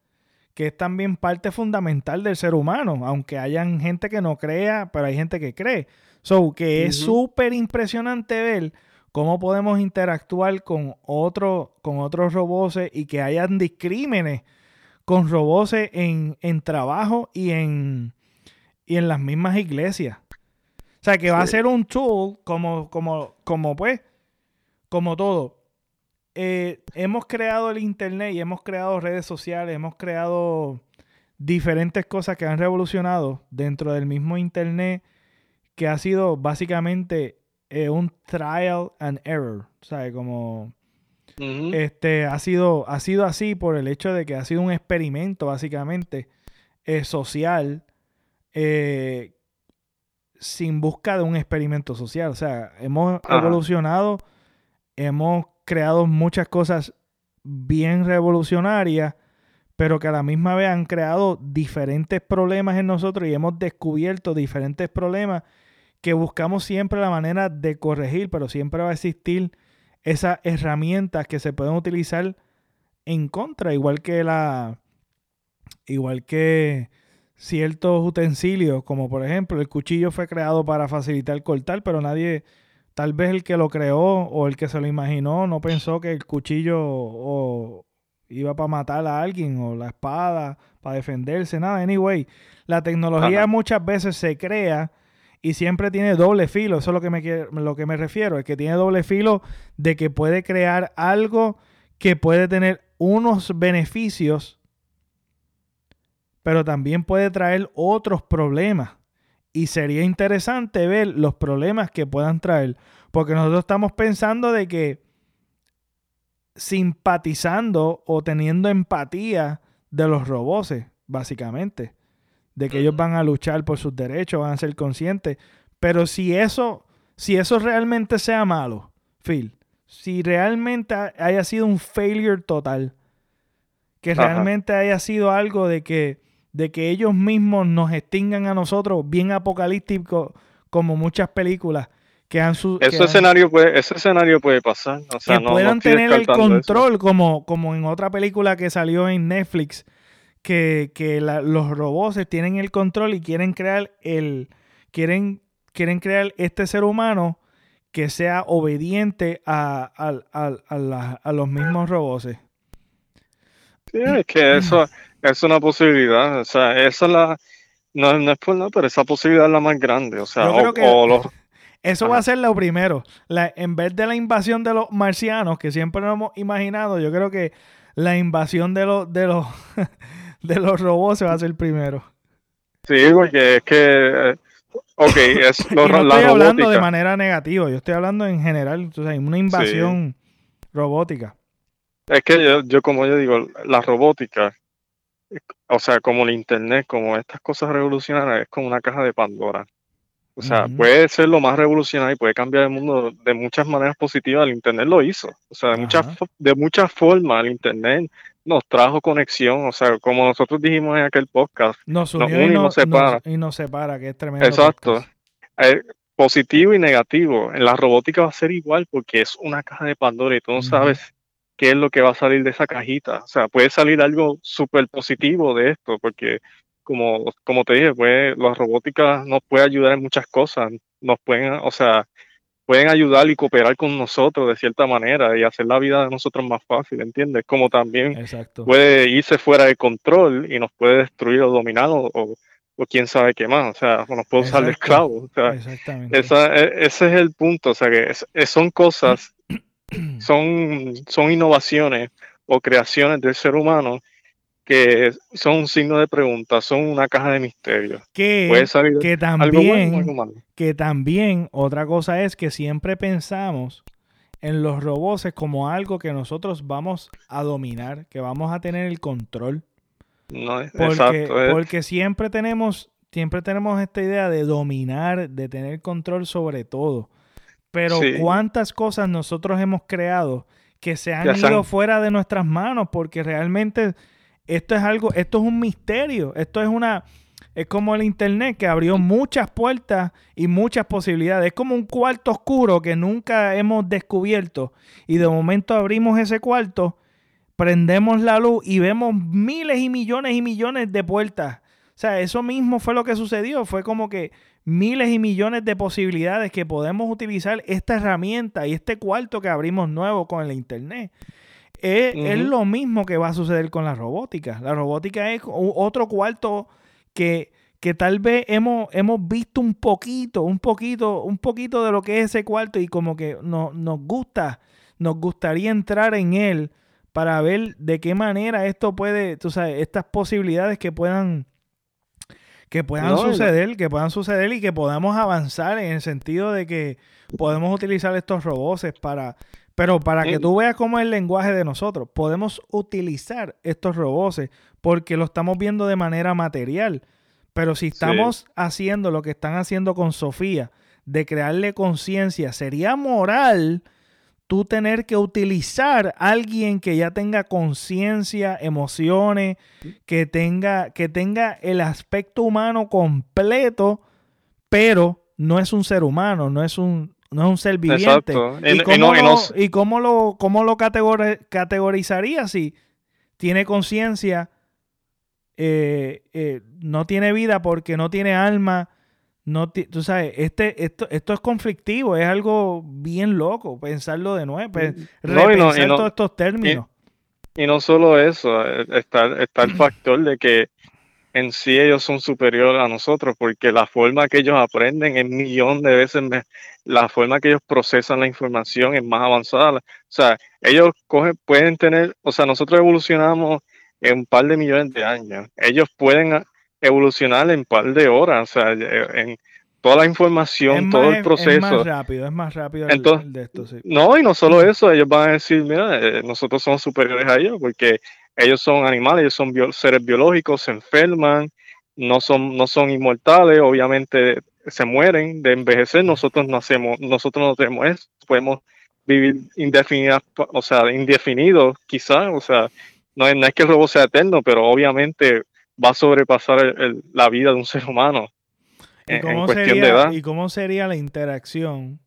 que es también parte fundamental del ser humano, aunque hayan gente que no crea, pero hay gente que cree. So, que es súper impresionante ver cómo podemos interactuar con, otro, con otros robots y que hayan discrímenes con robots en, en trabajo y en, y en las mismas iglesias. O sea, que va a ser un tool como, como, como pues, como todo, eh, hemos creado el Internet y hemos creado redes sociales, hemos creado diferentes cosas que han revolucionado dentro del mismo Internet, que ha sido básicamente eh, un trial and error, ¿sabes? Como este ha sido, ha sido así por el hecho de que ha sido un experimento básicamente eh, social sin busca de un experimento social. O sea, hemos evolucionado hemos creado muchas cosas bien revolucionarias, pero que a la misma vez han creado diferentes problemas en nosotros y hemos descubierto diferentes problemas que buscamos siempre la manera de corregir, pero siempre va a existir esas herramientas que se pueden utilizar en contra, igual que la igual que ciertos utensilios, como por ejemplo el cuchillo fue creado para facilitar cortar, pero nadie tal vez el que lo creó o el que se lo imaginó no pensó que el cuchillo iba para matar a alguien o la espada para defenderse, nada. Anyway, la tecnología muchas veces se crea y siempre tiene doble filo. Eso es lo que me, lo que me refiero, es que tiene doble filo de que puede crear algo que puede tener unos beneficios, pero también puede traer otros problemas. Y sería interesante ver los problemas que puedan traer. Porque nosotros estamos pensando de que simpatizando o teniendo empatía de los robots, básicamente. De que ellos van a luchar por sus derechos, van a ser conscientes. Pero si eso, si eso realmente sea malo, Phil, si realmente haya sido un failure total, que realmente haya sido algo de que de que ellos mismos nos extingan a nosotros, bien apocalíptico como muchas películas que han su, ese escenario puede ese escenario puede pasar que puedan tener el control como como en otra película que salió en Netflix que, los robots tienen el control y quieren crear el quieren quieren crear este ser humano que sea obediente a, a los mismos robots. Sí, es que eso es una posibilidad, o sea, esa es la, no, es por nada, pero esa posibilidad es la más grande, o sea, o, los, Eso va a ser lo primero. La, en vez de la invasión de los marcianos, que siempre nos hemos imaginado, yo creo que la invasión de los, de los, de los robots se va a hacer primero. Sí, porque es que, eh, ok, es lo, no estoy hablando de manera negativa, yo estoy hablando en general, o sea, una invasión robótica. Es que yo, yo, como yo digo, la robótica, o sea, como el Internet, como estas cosas revolucionarias, es como una caja de Pandora. O sea, puede ser lo más revolucionario y puede cambiar el mundo de muchas maneras positivas. El Internet lo hizo. O sea, de muchas, de muchas formas el Internet nos trajo conexión. O sea, como nosotros dijimos en aquel podcast, nos unió y, nos separa. y nos separa, que es tremendo. Exacto. Eh, positivo y negativo. En la robótica va a ser igual porque es una caja de Pandora y tú no sabes qué es lo que va a salir de esa cajita. O sea, puede salir algo súper positivo de esto porque como, como te dije, pues, la robótica nos puede ayudar en muchas cosas, nos pueden, o sea, pueden ayudar y cooperar con nosotros de cierta manera y hacer la vida de nosotros más fácil, ¿entiendes? Como también puede irse fuera de control y nos puede destruir o dominar o, o, quién sabe qué más, o sea, nos puede usar de esclavo. O sea, esa, e, ese es el punto, o sea, que son cosas, son, son innovaciones o creaciones del ser humano que son un signo de pregunta, son una caja de misterio. Que, que también, que también otra cosa es que siempre pensamos en los robots como algo que nosotros vamos a dominar, que vamos a tener el control. No, porque, exacto, porque siempre tenemos, siempre tenemos esta idea de dominar, de tener control sobre todo. Pero cuántas cosas nosotros hemos creado que se han ido fuera de nuestras manos porque realmente esto es algo, esto es un misterio, esto es una, es como el internet que abrió muchas puertas y muchas posibilidades. Es como un cuarto oscuro que nunca hemos descubierto y de momento abrimos ese cuarto, prendemos la luz y vemos miles y millones y millones de puertas. O sea, eso mismo fue lo que sucedió, fue como que miles y millones de posibilidades que podemos utilizar esta herramienta y este cuarto que abrimos nuevo con el internet. Es, lo mismo que va a suceder con la robótica. La robótica es otro cuarto que, que tal vez hemos, hemos visto un poquito, un poquito, un poquito de lo que es ese cuarto y como que no, nos gusta, nos gustaría entrar en él para ver de qué manera esto puede, tú sabes, estas posibilidades que puedan que puedan suceder, que puedan suceder y que podamos avanzar en el sentido de que podemos utilizar estos robots para pero para que tú veas cómo es el lenguaje de nosotros, podemos utilizar estos robots porque lo estamos viendo de manera material. Pero si estamos haciendo lo que están haciendo con Sofía, de crearle conciencia, sería moral tú tener que utilizar a alguien que ya tenga conciencia, emociones, que tenga, que tenga el aspecto humano completo, pero no es un ser humano, no es un, no es un ser viviente. ¿Y, cómo lo, cómo lo, categorizaría si tiene conciencia, eh, eh, no tiene vida porque no tiene alma? No tú sabes, este, esto, esto es conflictivo, es algo bien loco pensarlo de nuevo, repensar todos estos términos. Y, no solo eso, eh, está, está el factor de que en sí ellos son superiores a nosotros, porque la forma que ellos aprenden es millón de veces, la forma que ellos procesan la información es más avanzada. O sea, ellos cogen, pueden tener, o sea, nosotros evolucionamos en un par de millones de años. Ellos pueden evolucionar en un par de horas, o sea, en toda la información, todo el proceso. Es más rápido, es más rápido Entonces, de esto, sí. No, y no solo eso, ellos van a decir, mira, eh, nosotros somos superiores a ellos, porque ellos son animales, ellos son seres biológicos, se enferman, no son, no son inmortales, obviamente se mueren de envejecer, nosotros no hacemos, nosotros no tenemos eso, podemos vivir indefinidas, o sea, indefinidos quizás, o sea, no es, que el robot sea eterno, pero obviamente va a sobrepasar la vida de un ser humano en, cuestión de edad. ¿Y cómo sería la interacción?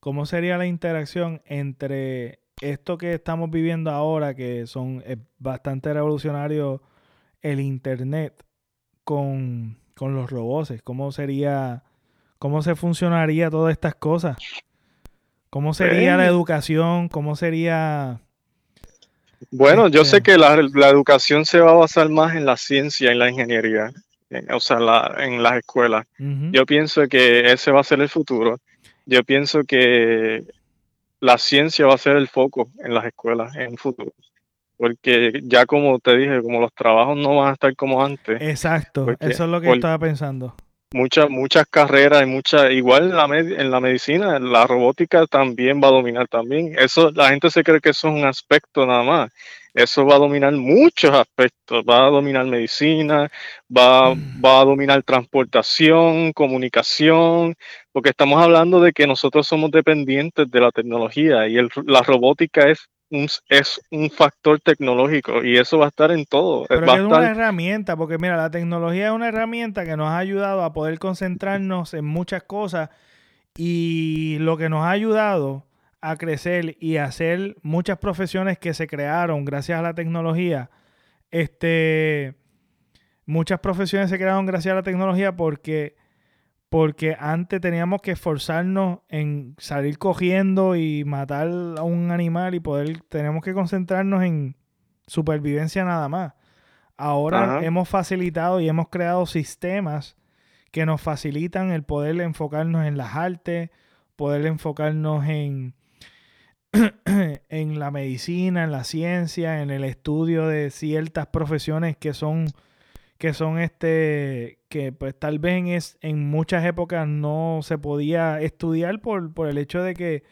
¿Cómo sería la interacción entre esto que estamos viviendo ahora, que son bastante revolucionarios, el Internet con, los robots, ¿cómo sería, cómo se funcionaría todas estas cosas? ¿Cómo sería la educación? ¿Cómo sería... Bueno, yo sé este que la, educación se va a basar más en la ciencia, en la ingeniería, o sea, en las escuelas. Yo pienso que ese va a ser el futuro. yo pienso que la ciencia va a ser el foco en las escuelas en un futuro. Porque ya como te dije, como los trabajos no van a estar como antes. Exacto, eso es lo que estaba pensando. Muchas, muchas carreras y muchas, igual en la, en la medicina, la robótica también va a dominar también. Eso, la gente se cree que eso es un aspecto nada más eso va a dominar muchos aspectos, va a dominar medicina, va, mm. va, a dominar transportación, comunicación, porque estamos hablando de que nosotros somos dependientes de la tecnología y la robótica es un, es un factor tecnológico y eso va a estar en todo. Pero es una herramienta, porque mira, la tecnología es una herramienta que nos ha ayudado a poder concentrarnos en muchas cosas y lo que nos ha ayudado a crecer y hacer muchas profesiones que se crearon gracias a la tecnología. Este, muchas profesiones se crearon gracias a la tecnología porque, porque antes teníamos que esforzarnos en salir cogiendo y matar a un animal y poder, tenemos que concentrarnos en supervivencia nada más. Ahora hemos facilitado y hemos creado sistemas que nos facilitan el poder enfocarnos en las artes, poder enfocarnos en, en la medicina, en la ciencia, en el estudio de ciertas profesiones que son que son este que pues tal vez en, muchas épocas no se podía estudiar por, por el hecho de que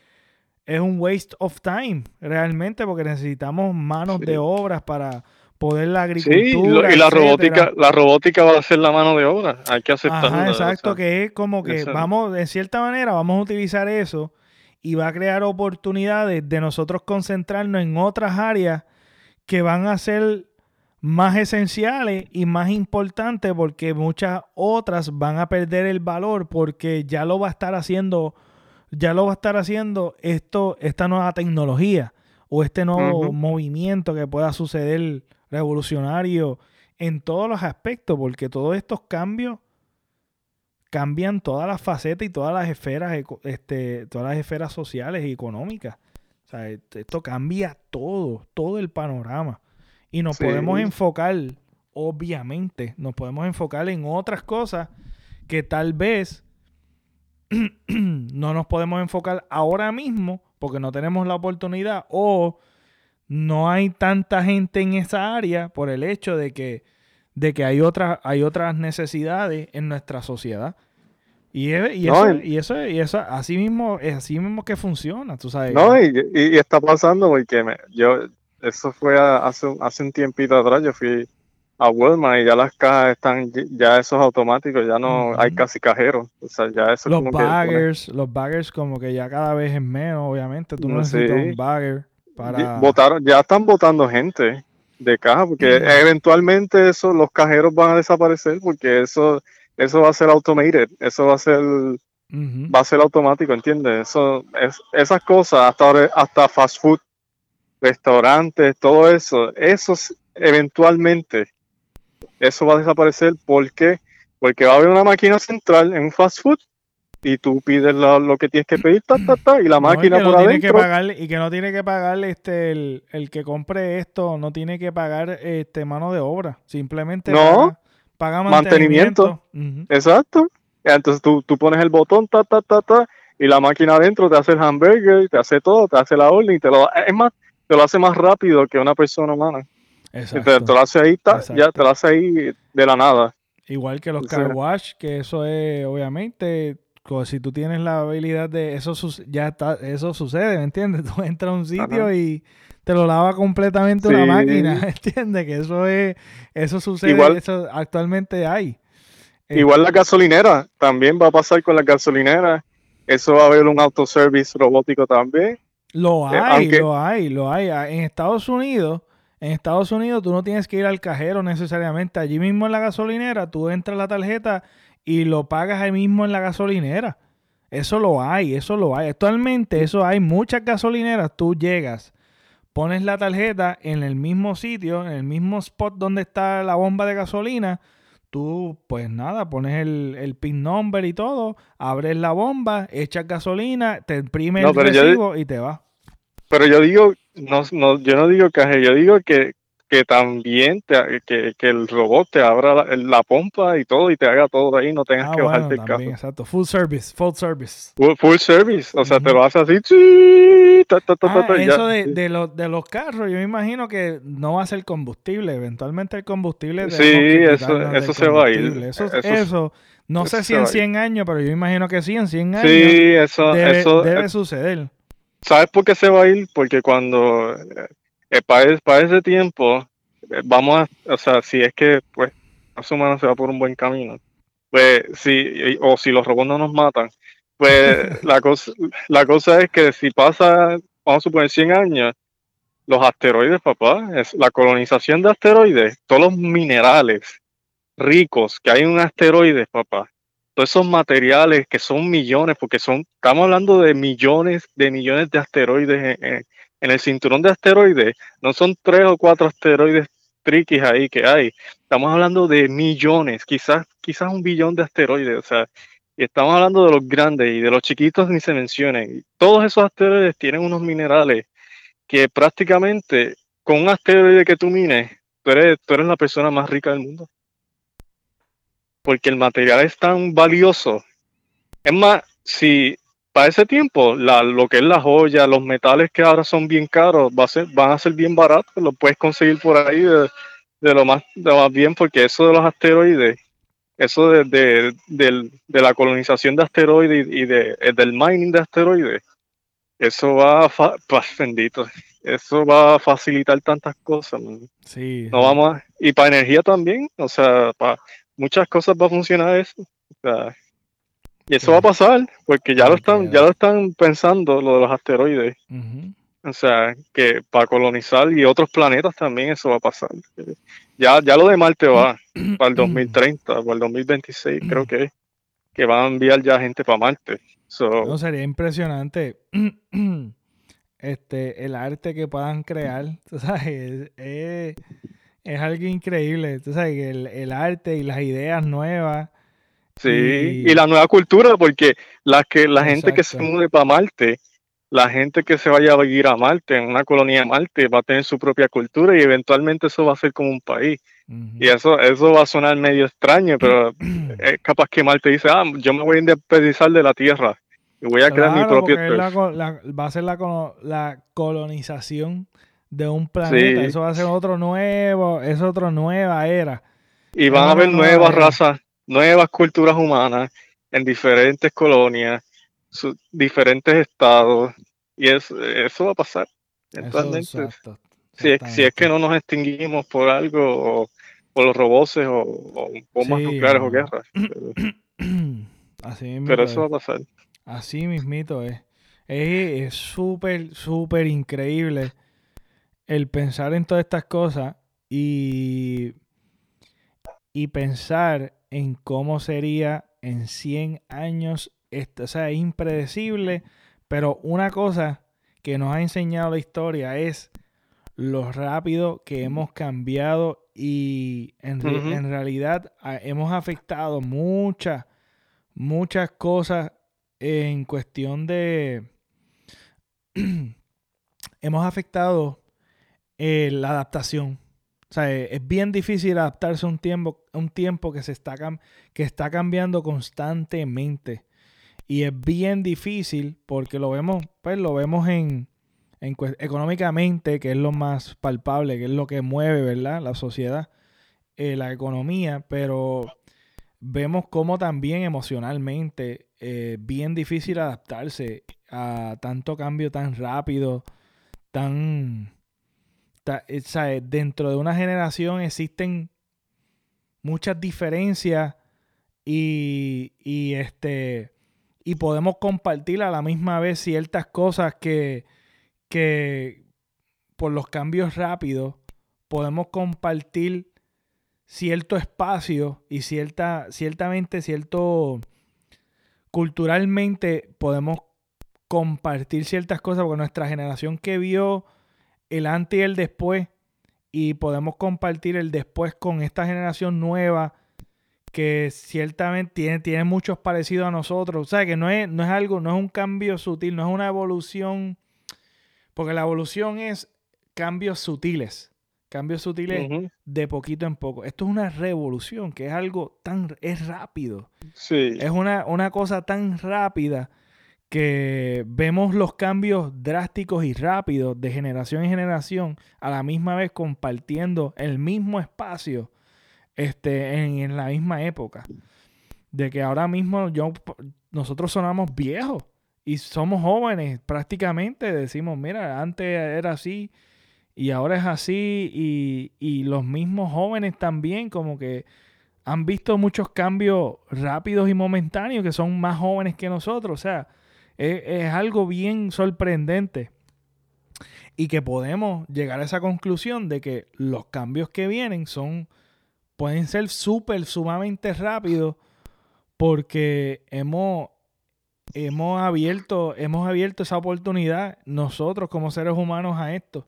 es un waste of time realmente porque necesitamos manos de obras para poder la agricultura. Sí, y la robótica, la robótica va a ser la mano de obra, hay que aceptarlo. exacto, que es como que vamos, de cierta manera, vamos a utilizar eso y va a crear oportunidades de nosotros concentrarnos en otras áreas que van a ser más esenciales y más importantes porque muchas otras van a perder el valor porque ya lo va a estar haciendo ya lo va a estar haciendo esto esta nueva tecnología o este nuevo movimiento que pueda suceder revolucionario en todos los aspectos porque todos estos cambios cambian todas las facetas y todas las esferas, este, todas las esferas sociales y económicas. O sea, esto cambia todo, todo el panorama. Y nos podemos enfocar, obviamente, nos podemos enfocar en otras cosas que tal vez no nos podemos enfocar ahora mismo porque no tenemos la oportunidad o no hay tanta gente en esa área por el hecho de que de que hay otras, hay otras necesidades en nuestra sociedad. Y, y, eso, y, eso, y eso, así mismo, es así mismo que funciona, tú sabes. No, y, y está pasando porque me, yo, eso fue hace, hace un tiempito atrás, yo fui a Walmart y ya las cajas están, ya esos automáticos, ya no hay casi cajeros. O sea, ya eso los baggers, los baggers como que ya cada vez es menos, obviamente. Tú no, necesitas un bagger para... Votaron, ya están votando gente de caja, porque eventualmente eso, los cajeros van a desaparecer, porque eso, eso va a ser automated, eso va a ser, va a ser automático, ¿entiendes? Eso, es, esas cosas, hasta, hasta fast food, restaurantes, todo eso, eso eventualmente, eso va a desaparecer, porque Porque va a haber una máquina central en un fast food y tú pides lo, que tienes que pedir, ta, ta, ta, y la máquina por adentro. y que no tiene que pagar este el, el, que compre esto, no tiene que pagar este mano de obra, simplemente no, paga, mantenimiento. Exacto. Entonces tú, tú pones el botón, ta, ta, ta, ta, y la máquina adentro te hace el hamburger, te hace todo, te hace la orden, y te lo, es más, te lo hace más rápido que una persona humana. Exacto. Te, lo hace ahí, ya te lo hace ahí de la nada. Igual que los car wash, que eso es, obviamente, si tú tienes la habilidad de eso, ya está, eso sucede, ¿me entiendes? Tú entras a un sitio y te lo lava completamente una máquina, ¿entiendes? Que eso es, eso sucede, igual, eso actualmente hay. Igual la gasolinera, también va a pasar con la gasolinera. Eso va a haber un autoservice robótico también. Lo eh, hay, lo hay, lo hay. En Estados Unidos, en Estados Unidos tú no tienes que ir al cajero necesariamente. Allí mismo en la gasolinera, tú entras la tarjeta y lo pagas ahí mismo en la gasolinera. Eso lo hay, eso lo hay. Actualmente eso hay muchas gasolineras. Tú llegas, pones la tarjeta en el mismo sitio, en el mismo spot donde está la bomba de gasolina. Tú, pues nada, pones el, pin number y todo, abres la bomba, echas gasolina, te imprimes el recibo y te vas. Pero yo digo, no, no, yo no digo que yo digo que que también te, que, que, el robot te abra la, pompa y todo y te haga todo ahí, no tengas ah, que bajarte el carro. Exacto, full service, full service. Full, service, o sea, te lo hace así. ah, eso de, de, de, los carros, yo me imagino que no va a ser combustible, eventualmente el combustible. Sí, eso, eso se va a ir. Eso, eso, no sé si en 100 años, pero yo imagino que sí, en 100 años. Sí, eso, debe, eso debe suceder. ¿Sabes por qué se va a ir? Porque cuando eh, para, ese tiempo, eh, vamos a, o sea, si es que pues la humana se va por un buen camino, pues si, o si los robots no nos matan, pues la cosa, la cosa es que si pasa, vamos a suponer 100 años, los asteroides, papá, es la colonización de asteroides, todos los minerales ricos que hay en un asteroide, papá, todos esos materiales que son millones, porque son, estamos hablando de millones de millones de asteroides en, en el cinturón de asteroides no son tres o cuatro asteroides triquis ahí que hay. Estamos hablando de millones, quizás, quizás un billón de asteroides. O sea, y estamos hablando de los grandes y de los chiquitos ni se mencionen. Todos esos asteroides tienen unos minerales que prácticamente con un asteroide que tú mines, tú eres, tú eres la persona más rica del mundo. Porque el material es tan valioso. Es más, si para ese tiempo, la, lo que es la joya, los metales que ahora son bien caros, va a ser, van a ser bien baratos, lo puedes conseguir por ahí de, lo, más, de más bien, porque eso de los asteroides, eso de, la colonización de asteroides y, de, eh, del mining de asteroides, eso va a, bendito, eso va a facilitar tantas cosas. Sí. No vamos y para energía también, o sea, para muchas cosas va a funcionar eso. O sea, y eso va a pasar, porque ya lo están, ya lo están pensando, lo de los asteroides. O sea, que para colonizar y otros planetas también eso va a pasar. Ya, ya lo de Marte va para el 2030, para el 2026 creo que que van a enviar ya gente para Marte. no, sería impresionante este el arte que puedan crear. Es, algo increíble. sabes, el, el arte y las ideas nuevas Sí, y, la nueva cultura, porque la, que, la gente que se mude para Marte, la gente que se vaya a vivir a Marte, en una colonia de Marte, va a tener su propia cultura y eventualmente eso va a ser como un país. Y eso, eso va a sonar medio extraño, pero es capaz que Marte dice, ah, yo me voy a independizar de la Tierra y voy a crear mi propio... va a ser la, la colonización de un planeta. Eso va a ser otro nuevo, es otra nueva era. Y van a haber nuevas razas nuevas culturas humanas en diferentes colonias, diferentes estados, y eso va a pasar. Eventualmente, si, es, que no nos extinguimos por algo, o por los robots, o, bombas nucleares o guerras. Pero, eso va a pasar. Así mismito es. Es súper, súper increíble el pensar en todas estas cosas y, y pensar en cómo sería en 100 años. Esto, o sea, es impredecible, pero una cosa que nos ha enseñado la historia es lo rápido que hemos cambiado y en, realidad hemos afectado muchas, muchas cosas en cuestión de... hemos afectado eh, la adaptación. O sea, e, es bien difícil adaptarse a un tiempo, un tiempo que, se está, que está cambiando constantemente. Y es bien difícil porque lo vemos, pues lo vemos en, económicamente, que es lo más palpable, que es lo que mueve, ¿verdad? La sociedad, eh, la economía, pero vemos cómo también emocionalmente es eh, bien difícil adaptarse a tanto cambio tan rápido, tan eh, dentro de una generación existen muchas diferencias y, este y podemos compartir a la misma vez ciertas cosas que, que por los cambios rápidos podemos compartir cierto espacio y cierta, ciertamente cierto culturalmente podemos compartir ciertas cosas porque nuestra generación que vio el antes y el después y podemos compartir el después con esta generación nueva que ciertamente tiene, tiene muchos parecidos a nosotros. O sea, que no es, no es algo, no es un cambio sutil, no es una evolución, porque la evolución es cambios sutiles, cambios sutiles de poquito en poco. Esto es una revolución, que es algo tan, es rápido. Sí. Es una, una cosa tan rápida que vemos los cambios drásticos y rápidos de generación en generación a la misma vez compartiendo el mismo espacio este, en, la misma época. De que ahora mismo yo, nosotros sonamos viejos y somos jóvenes prácticamente. Decimos, mira, antes era así y ahora es así. Y, y los mismos jóvenes también como que han visto muchos cambios rápidos y momentáneos que son más jóvenes que nosotros. O sea, es, algo bien sorprendente. Y que podemos llegar a esa conclusión de que los cambios que vienen son pueden ser súper sumamente rápidos porque hemos hemos abierto hemos abierto esa oportunidad nosotros como seres humanos a esto.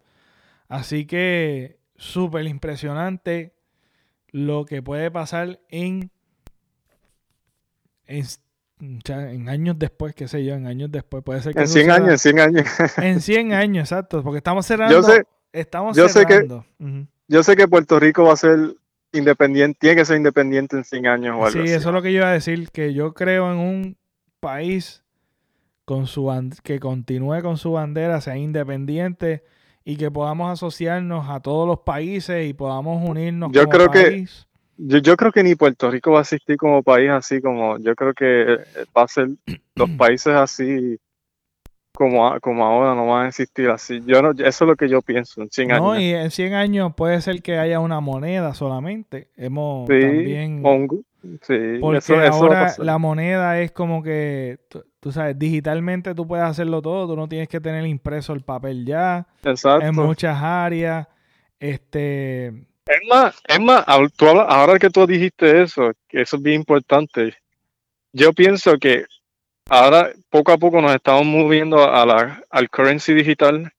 Así que súper impresionante lo que puede pasar en, en en años después, qué sé yo, en años después, puede ser que... En 100 años, en 100 años. en 100 años, exacto, porque estamos cerrando... Yo sé, estamos yo Sé que, Yo sé que Puerto Rico va a ser independiente, tiene que ser independiente en 100 años o algo Sí, eso es lo que yo iba a decir, que yo creo en un país con su que continúe con su bandera, sea independiente y que podamos asociarnos a todos los países y podamos unirnos yo creo país. Que yo, yo, creo que ni Puerto Rico va a existir como país así como, yo creo que eh, va a ser los países así como, como ahora no van a existir así. Yo no, eso es lo que yo pienso en 100 años. No, y en 100 años puede ser que haya una moneda solamente. Hemos también... Sí, porque ahora la moneda es como que, tú, sabes, digitalmente tú puedes hacerlo todo, tú no tienes que tener impreso el papel ya. Exacto. En muchas áreas. Este, es más, es ahora que tú dijiste eso, que eso es bien importante, yo pienso que ahora poco a poco nos estamos moviendo a la, al currency digital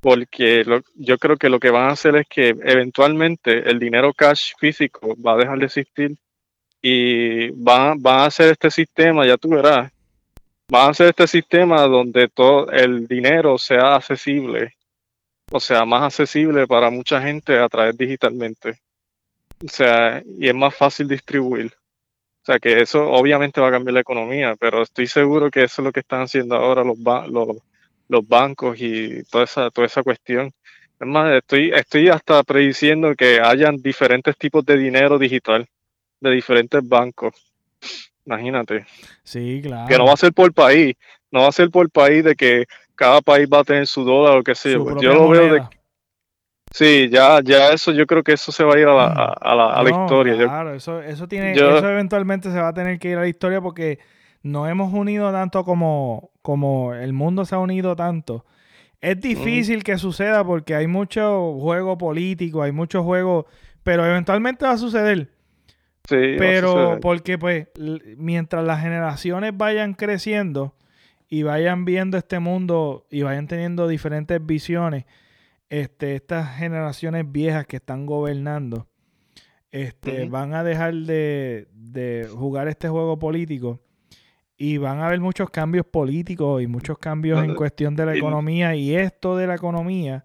porque yo creo que lo que van a hacer es que eventualmente el dinero cash físico va a dejar de existir y van, van a hacer este sistema, ya tú verás, van a hacer este sistema donde todo el dinero sea accesible o sea, más accesible para mucha gente a través digitalmente. O sea, y es más fácil distribuir. O sea, que eso obviamente va a cambiar la economía, pero estoy seguro que eso es lo que están haciendo ahora los, los, los bancos y toda esa, toda esa cuestión. Es más, estoy, estoy hasta prediciendo que hayan diferentes tipos de dinero digital de diferentes bancos. Imagínate. Sí, claro. Que no va a ser por país, no va a ser por país de que cada país va a tener su dólar o qué sé yo. Yo lo veo de... Sí, ya, ya eso, yo creo que eso se va a ir a la, mm. a, la, historia. Claro, eso, eso tiene, eso eventualmente se va a tener que ir a la historia porque no hemos unido tanto como, como el mundo se ha unido tanto. Es difícil que suceda porque hay mucho juego político, hay mucho juego, pero eventualmente va a suceder. Sí, pero porque pues mientras las generaciones vayan creciendo, y vayan viendo este mundo y vayan teniendo diferentes visiones, este, estas generaciones viejas que están gobernando, este, van a dejar de, jugar este juego político y van a haber muchos cambios políticos y muchos cambios en cuestión de la economía y esto de la economía,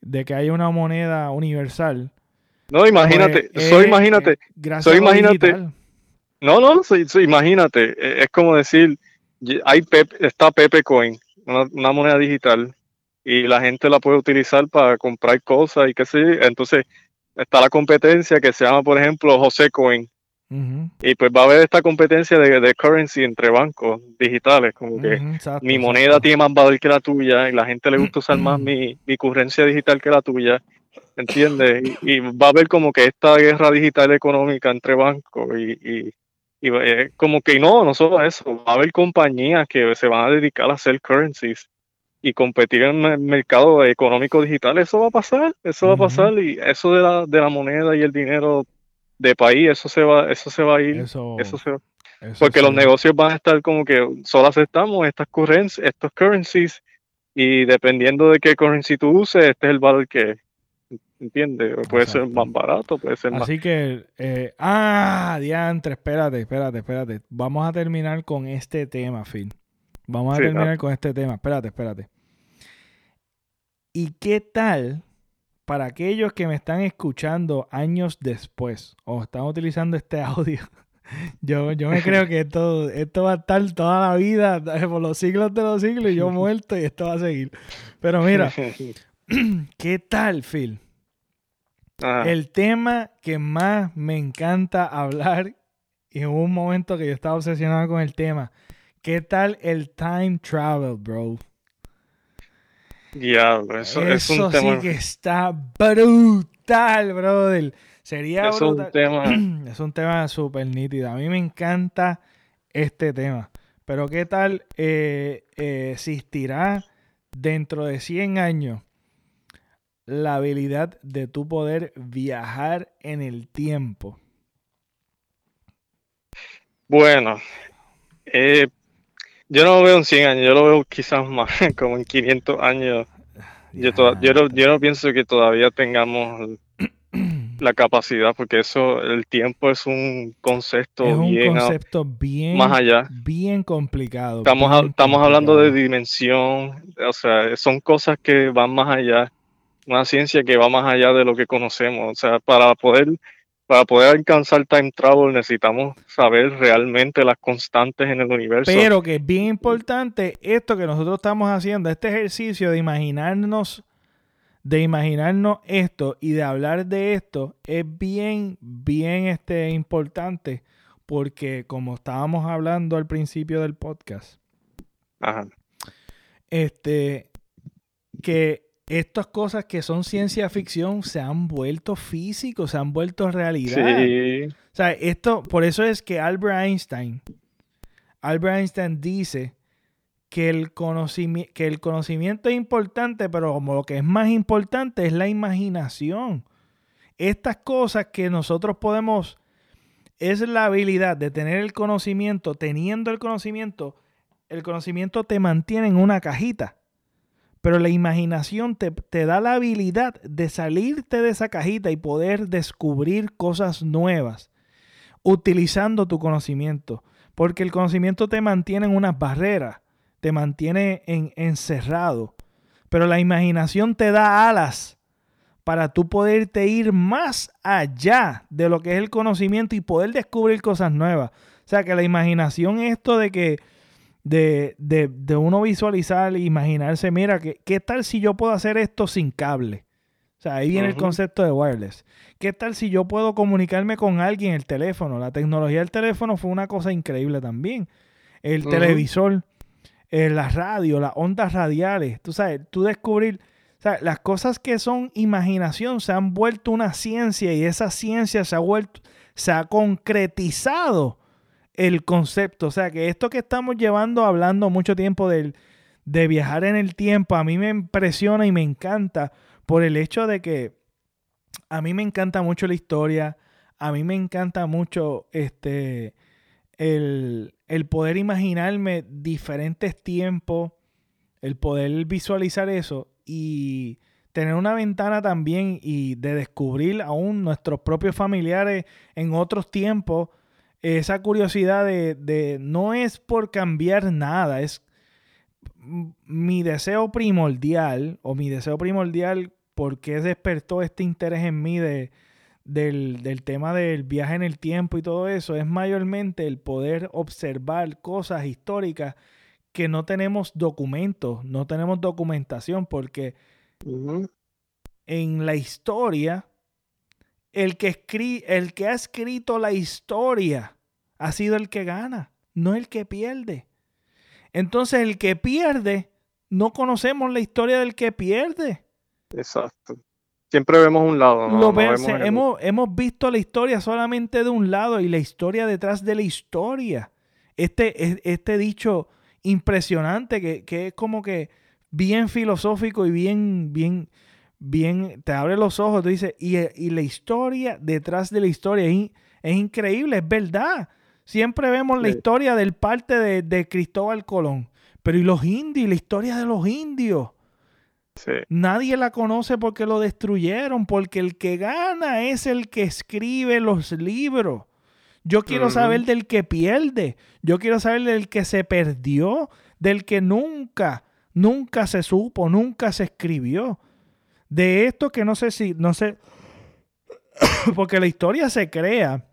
de que haya una moneda universal. No, imagínate, pues, soy imagínate, soy imagínate. No, no, soy, imagínate, e, es como decir, hay está Pepe Coin, una, moneda digital, y la gente la puede utilizar para comprar cosas y qué sé Entonces está la competencia que se llama, por ejemplo, José Coin. Y pues va a haber esta competencia de, currency entre bancos digitales, como que mi moneda tiene más valor que la tuya y la gente le gusta usar más mi, mi currencia digital que la tuya, ¿entiendes? Y, va a haber como que esta guerra digital económica entre bancos y y eh, como que no, no solo eso, va a haber compañías que se van a dedicar a hacer currencies y competir en el mercado económico digital. Eso va a pasar, eso va a pasar y eso de la, de la moneda y el dinero de país, eso se va, eso se va a ir. Eso, se porque los negocios van a estar como que solo aceptamos estas currencies, estos currencies y dependiendo de qué currency tú uses, este es el valor que, ¿Entiendes? Puede ser más barato, puede ser más. Así que, eh, ah, diantre, espérate, espérate, espérate. Vamos a terminar con este tema, Phil. Vamos a terminar con este tema. Espérate, espérate. ¿Y qué tal para aquellos que me están escuchando años después o están utilizando este audio, yo, yo me creo que esto, esto va a estar toda la vida, por los siglos de los siglos, y yo muerto y esto va a seguir. Pero mira, ¿qué tal, Phil? El tema que más me encanta hablar, y hubo un momento que yo estaba obsesionado con el tema, ¿qué tal el time travel, bro? Diablo, eso, es un tema. sí que está brutal, brother. Sería es un tema. Es un tema súper nítido. A mí me encanta este tema. Pero ¿qué tal eh, eh, existirá dentro de 100 años la habilidad de tu poder viajar en el tiempo? Bueno, eh, yo no lo veo en 100 años, yo lo veo quizás más, como en 500 años. Yo, yo, no, pienso que todavía tengamos la capacidad, porque eso, el tiempo es un concepto, es un bien, concepto bien más allá. Bien complicado. Estamos, estamos hablando de dimensión, o sea, son cosas que van más allá, una ciencia que va más allá de lo que conocemos. O sea, para poder para poder alcanzar time travel necesitamos saber realmente las constantes en el universo. Pero que es bien importante esto que nosotros estamos haciendo, este ejercicio de imaginarnos, de imaginarnos esto y de hablar de esto, es bien, bien este, importante porque como estábamos hablando al principio del podcast, este, que estas cosas que son ciencia ficción se han vuelto físicos, se han vuelto realidad. Sí. O sea, esto, por eso es que Albert Einstein, Albert Einstein dice que el, conocimiento, que el conocimiento es importante, pero como lo que es más importante es la imaginación. Estas cosas que nosotros podemos, es la habilidad de tener el conocimiento, teniendo el conocimiento, el conocimiento te mantiene en una cajita pero la imaginación te, da la habilidad de salirte de esa cajita y poder descubrir cosas nuevas utilizando tu conocimiento. Porque el conocimiento te mantiene en unas barreras, te mantiene en, encerrado. Pero la imaginación te da alas para tú poderte ir más allá de lo que es el conocimiento y poder descubrir cosas nuevas. O sea que la imaginación, esto de que de, de, uno visualizar e imaginarse, mira, ¿qué, ¿qué, tal si yo puedo hacer esto sin cable? O sea, ahí viene el concepto de wireless. ¿Qué tal si yo puedo comunicarme con alguien en el teléfono? La tecnología del teléfono fue una cosa increíble también. El televisor, eh, la radio, las ondas radiales, tú sabes, tú descubrir, o sea, las cosas que son imaginación se han vuelto una ciencia y esa ciencia se ha vuelto, se ha concretizado el concepto. O sea, que esto que estamos llevando hablando mucho tiempo de viajar en el tiempo, a mí me impresiona y me encanta por el hecho de que a mí me encanta mucho la historia, a mí me encanta mucho este, el, el poder imaginarme diferentes tiempos, el poder visualizar eso y tener una ventana también y de descubrir aún nuestros propios familiares en otros tiempos esa curiosidad de, no es por cambiar nada, es mi deseo primordial o mi deseo primordial porque despertó este interés en mí de, del, del, tema del viaje en el tiempo y todo eso, es mayormente el poder observar cosas históricas que no tenemos documentos, no tenemos documentación porque en la historia el que, el que ha escrito la historia ha sido el que gana, no el que pierde. Entonces el que pierde, no conocemos la historia del que pierde. Exacto. Siempre vemos un lado. hemos, hemos, visto la historia solamente de un lado y la historia detrás de la historia. Este, este dicho impresionante que, que es como que bien filosófico y bien, bien, bien, te abre los ojos, tú dices, y, y la historia detrás de la historia es, es, increíble, es verdad. Siempre vemos la historia del parte de, Cristóbal Colón, pero ¿y los indios? La historia de los indios. Nadie la conoce porque lo destruyeron, porque el que gana es el que escribe los libros. Yo quiero saber del que pierde. Yo quiero saber del que se perdió, del que nunca, nunca se supo, nunca se escribió de esto que no sé si, no sé, porque la historia se crea,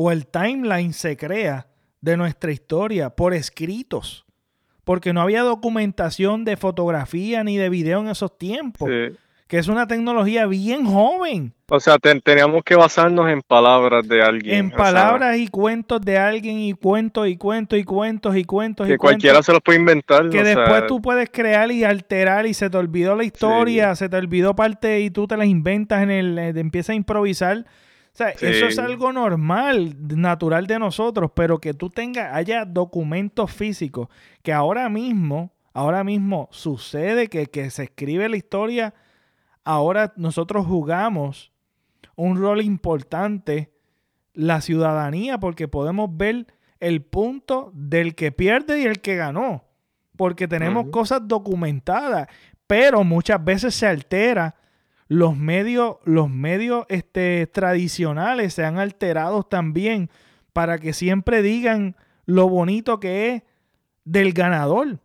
o el timeline se crea de nuestra historia por escritos, porque no había documentación de fotografía ni de video en esos tiempos, que es una tecnología bien joven. O sea, teníamos que basarnos en palabras de alguien. En palabras y cuentos de alguien y cuentos y cuentos y cuentos y cuentos. Que cualquiera se los puede inventar. Que después tú puedes crear y alterar y se te olvidó la historia, se te olvidó parte y tú te las inventas en el, eh, empiezas a improvisar sea, eso es algo normal, natural de nosotros, pero que tú tengas, haya documentos físicos, que ahora mismo, ahora mismo sucede que, que se escribe la historia, ahora nosotros jugamos un rol importante, la ciudadanía, porque podemos ver el punto del que pierde y el que ganó, porque tenemos cosas documentadas, pero muchas veces se altera los medios, los medios este, tradicionales se han alterado también para que siempre digan lo bonito que es del ganador.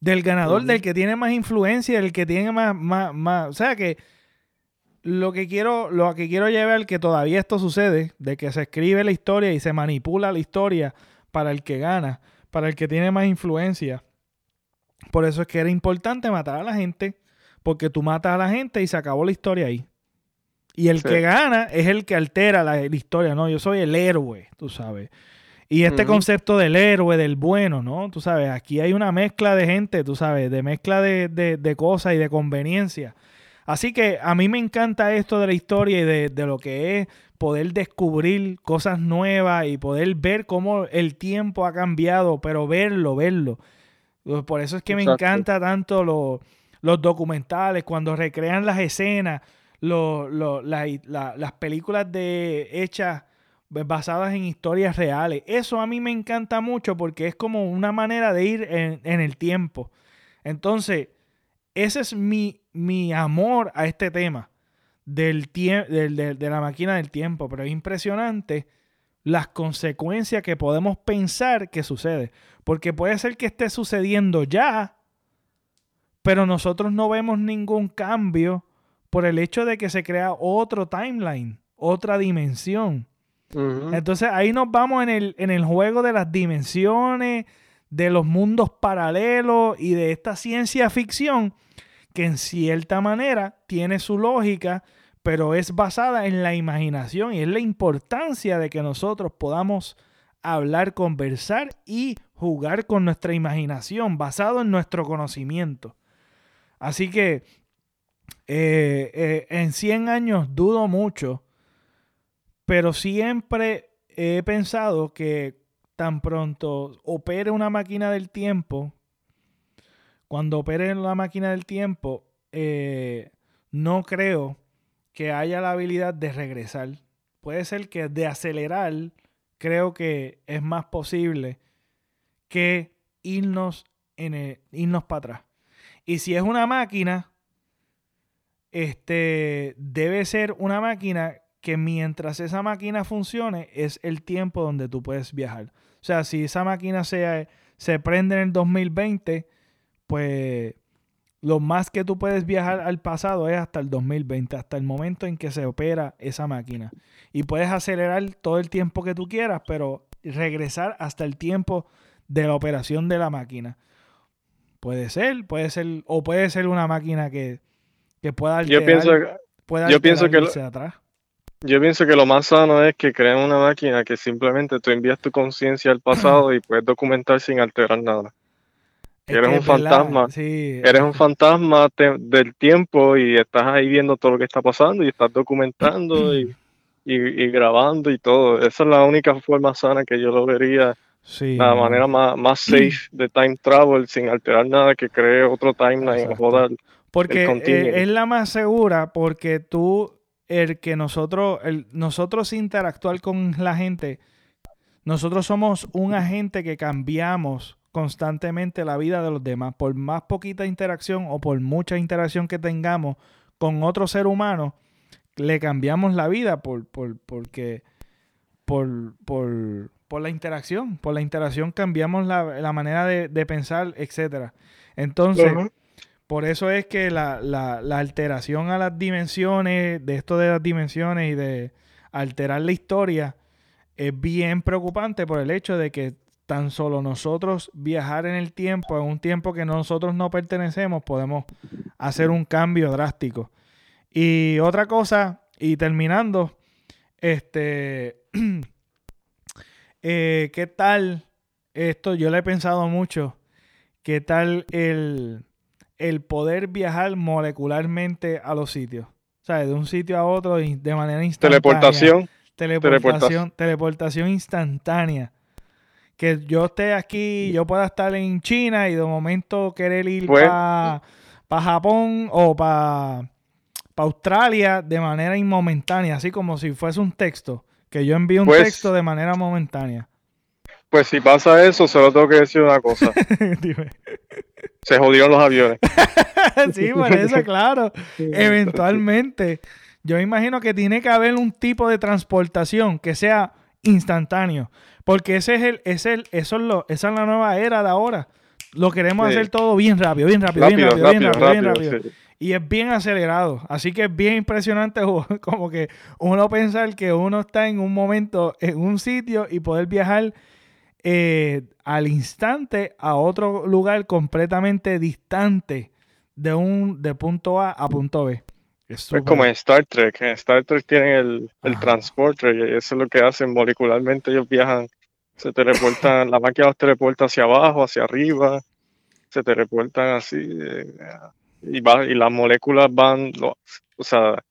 Del ganador, del que tiene más influencia, del que tiene más, más, más. O sea que lo que quiero, lo que quiero llevar, que todavía esto sucede, de que se escribe la historia y se manipula la historia para el que gana, para el que tiene más influencia. Por eso es que era importante matar a la gente porque tú matas a la gente y se acabó la historia ahí. Y el que gana es el que altera la, historia, ¿no? Yo soy el héroe, tú sabes. Y este concepto del héroe, del bueno, ¿no? Tú sabes, aquí hay una mezcla de gente, tú sabes, de mezcla de, de, cosas y de conveniencia. Así que a mí me encanta esto de la historia y de, de, lo que es poder descubrir cosas nuevas y poder ver cómo el tiempo ha cambiado, pero verlo, verlo. Por eso es que me encanta tanto lo, los documentales, cuando recrean las escenas, las películas de hechas basadas en historias reales. Eso a mí me encanta mucho porque es como una manera de ir en, el tiempo. Entonces, ese es mi, mi amor a este tema del de, de la máquina del tiempo. Pero es impresionante las consecuencias que podemos pensar que sucede. Porque puede ser que esté sucediendo ya pero nosotros no vemos ningún cambio por el hecho de que se crea otro timeline, otra dimensión. Entonces ahí nos vamos en el, en el juego de las dimensiones, de los mundos paralelos y de esta ciencia ficción que en cierta manera tiene su lógica, pero es basada en la imaginación y es la importancia de que nosotros podamos hablar, conversar y jugar con nuestra imaginación basado en nuestro conocimiento. Así que eh, eh, en 100 años dudo mucho, pero siempre he pensado que tan pronto opere una máquina del tiempo, cuando opere la máquina del tiempo, eh, no creo que haya la habilidad de regresar. Puede ser que de acelerar, creo que es más posible que irnos, en irnos para atrás. Y si es una máquina, este debe ser una máquina que mientras esa máquina funcione es el tiempo donde tú puedes viajar. O sea, si esa máquina se, se prende en el 2020, pues lo más que tú puedes viajar al pasado es hasta el 2020, hasta el momento en que se opera esa máquina. Y puedes acelerar todo el tiempo que tú quieras, pero regresar hasta el tiempo de la operación de la máquina. Puede ser, puede ser, o puede ser una máquina que, pueda alterar, yo pienso, yo pienso que lo, atrás. Yo pienso que lo más sano es que creen una máquina que simplemente tú envías tu conciencia al pasado y puedes documentar sin alterar nada. eres un fantasma. Eres un fantasma del tiempo y estás ahí viendo todo lo que está pasando y estás documentando y, y, grabando y todo. Esa es la única forma sana que yo lo vería la manera más, safe de time travel sin alterar nada que cree otro timeline o Porque eh, es la más segura porque tú, el que nosotros, el, nosotros interactuar con la gente, nosotros somos un agente que cambiamos constantemente la vida de los demás. Por más poquita interacción o por mucha interacción que tengamos con otro ser humano, le cambiamos la vida por, por, porque por, por, por la interacción. Por la interacción cambiamos la, manera de, pensar, etcétera. Entonces, Por eso es que la, la, la alteración a las dimensiones, de esto de las dimensiones y de alterar la historia, es bien preocupante por el hecho de que tan solo nosotros viajar en el tiempo, en un tiempo que nosotros no pertenecemos, podemos hacer un cambio drástico. Y otra cosa, y terminando, este, eh, ¿qué tal esto? Yo le he pensado mucho. ¿Qué tal el, el poder viajar molecularmente a los sitios? O sea, de un sitio a otro de manera instantánea. Teleportación. Teleportación, teleportación instantánea. Que yo esté aquí, yo pueda estar en China y de momento querer ir Pues- para Japón o para Australia de manera inmomentánea, así como si fuese un texto. Que yo envío un Pues- texto de manera momentánea. Pues si pasa eso, solo tengo que decir una cosa. Dime. Se jodieron los aviones. sí, por eso, claro. Eventualmente, yo imagino que tiene que haber un tipo de transportación que sea instantáneo. Porque ese es el, es el, eso es lo, esa es la nueva era de ahora. Lo queremos Sí. hacer todo bien rápido, bien rápido, bien Rápido, rápido, bien rápido, rápido, bien rápido. rápido. sí. Y es bien acelerado. Así que es bien impresionante como que uno pensar que uno está en un momento, en un sitio y poder viajar eh, al instante a otro lugar completamente distante de un de punto A a punto B. Es como en Star Trek. En Star Trek tienen el, el transporter y eso es lo que hacen molecularmente. Ellos viajan, se teleportan, la máquina los teleporta hacia abajo, hacia arriba, se teleportan así. eh, y, va, y las moléculas van, o sea,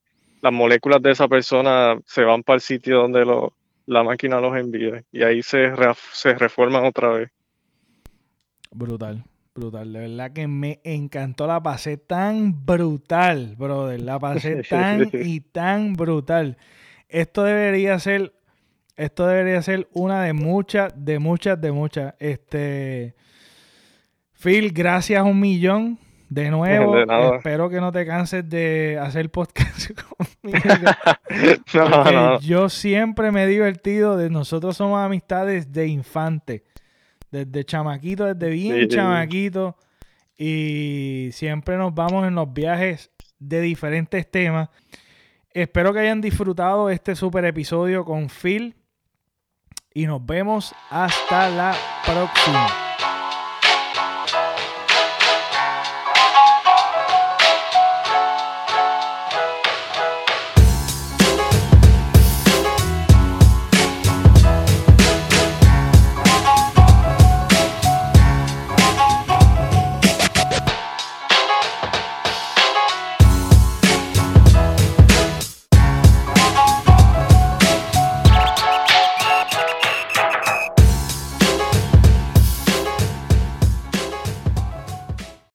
las moléculas de esa persona se van para el sitio donde lo, la máquina los envía y ahí se, re- se reforman otra vez. Brutal, brutal. De verdad que me encantó. La pasé tan brutal, brother. La pasé tan y tan brutal. Esto debería ser, esto debería ser una de muchas, de muchas, de muchas. Este, Phil, gracias un millón. De nuevo, De espero que no te canses de hacer podcast conmigo. No, no. yo siempre me he divertido. De nosotros somos amistades de infante. Desde chamaquito, desde bien Sí. chamaquito. Y siempre nos vamos en los viajes de diferentes temas. Espero que hayan disfrutado este super episodio con Phil. Y nos vemos hasta la próxima.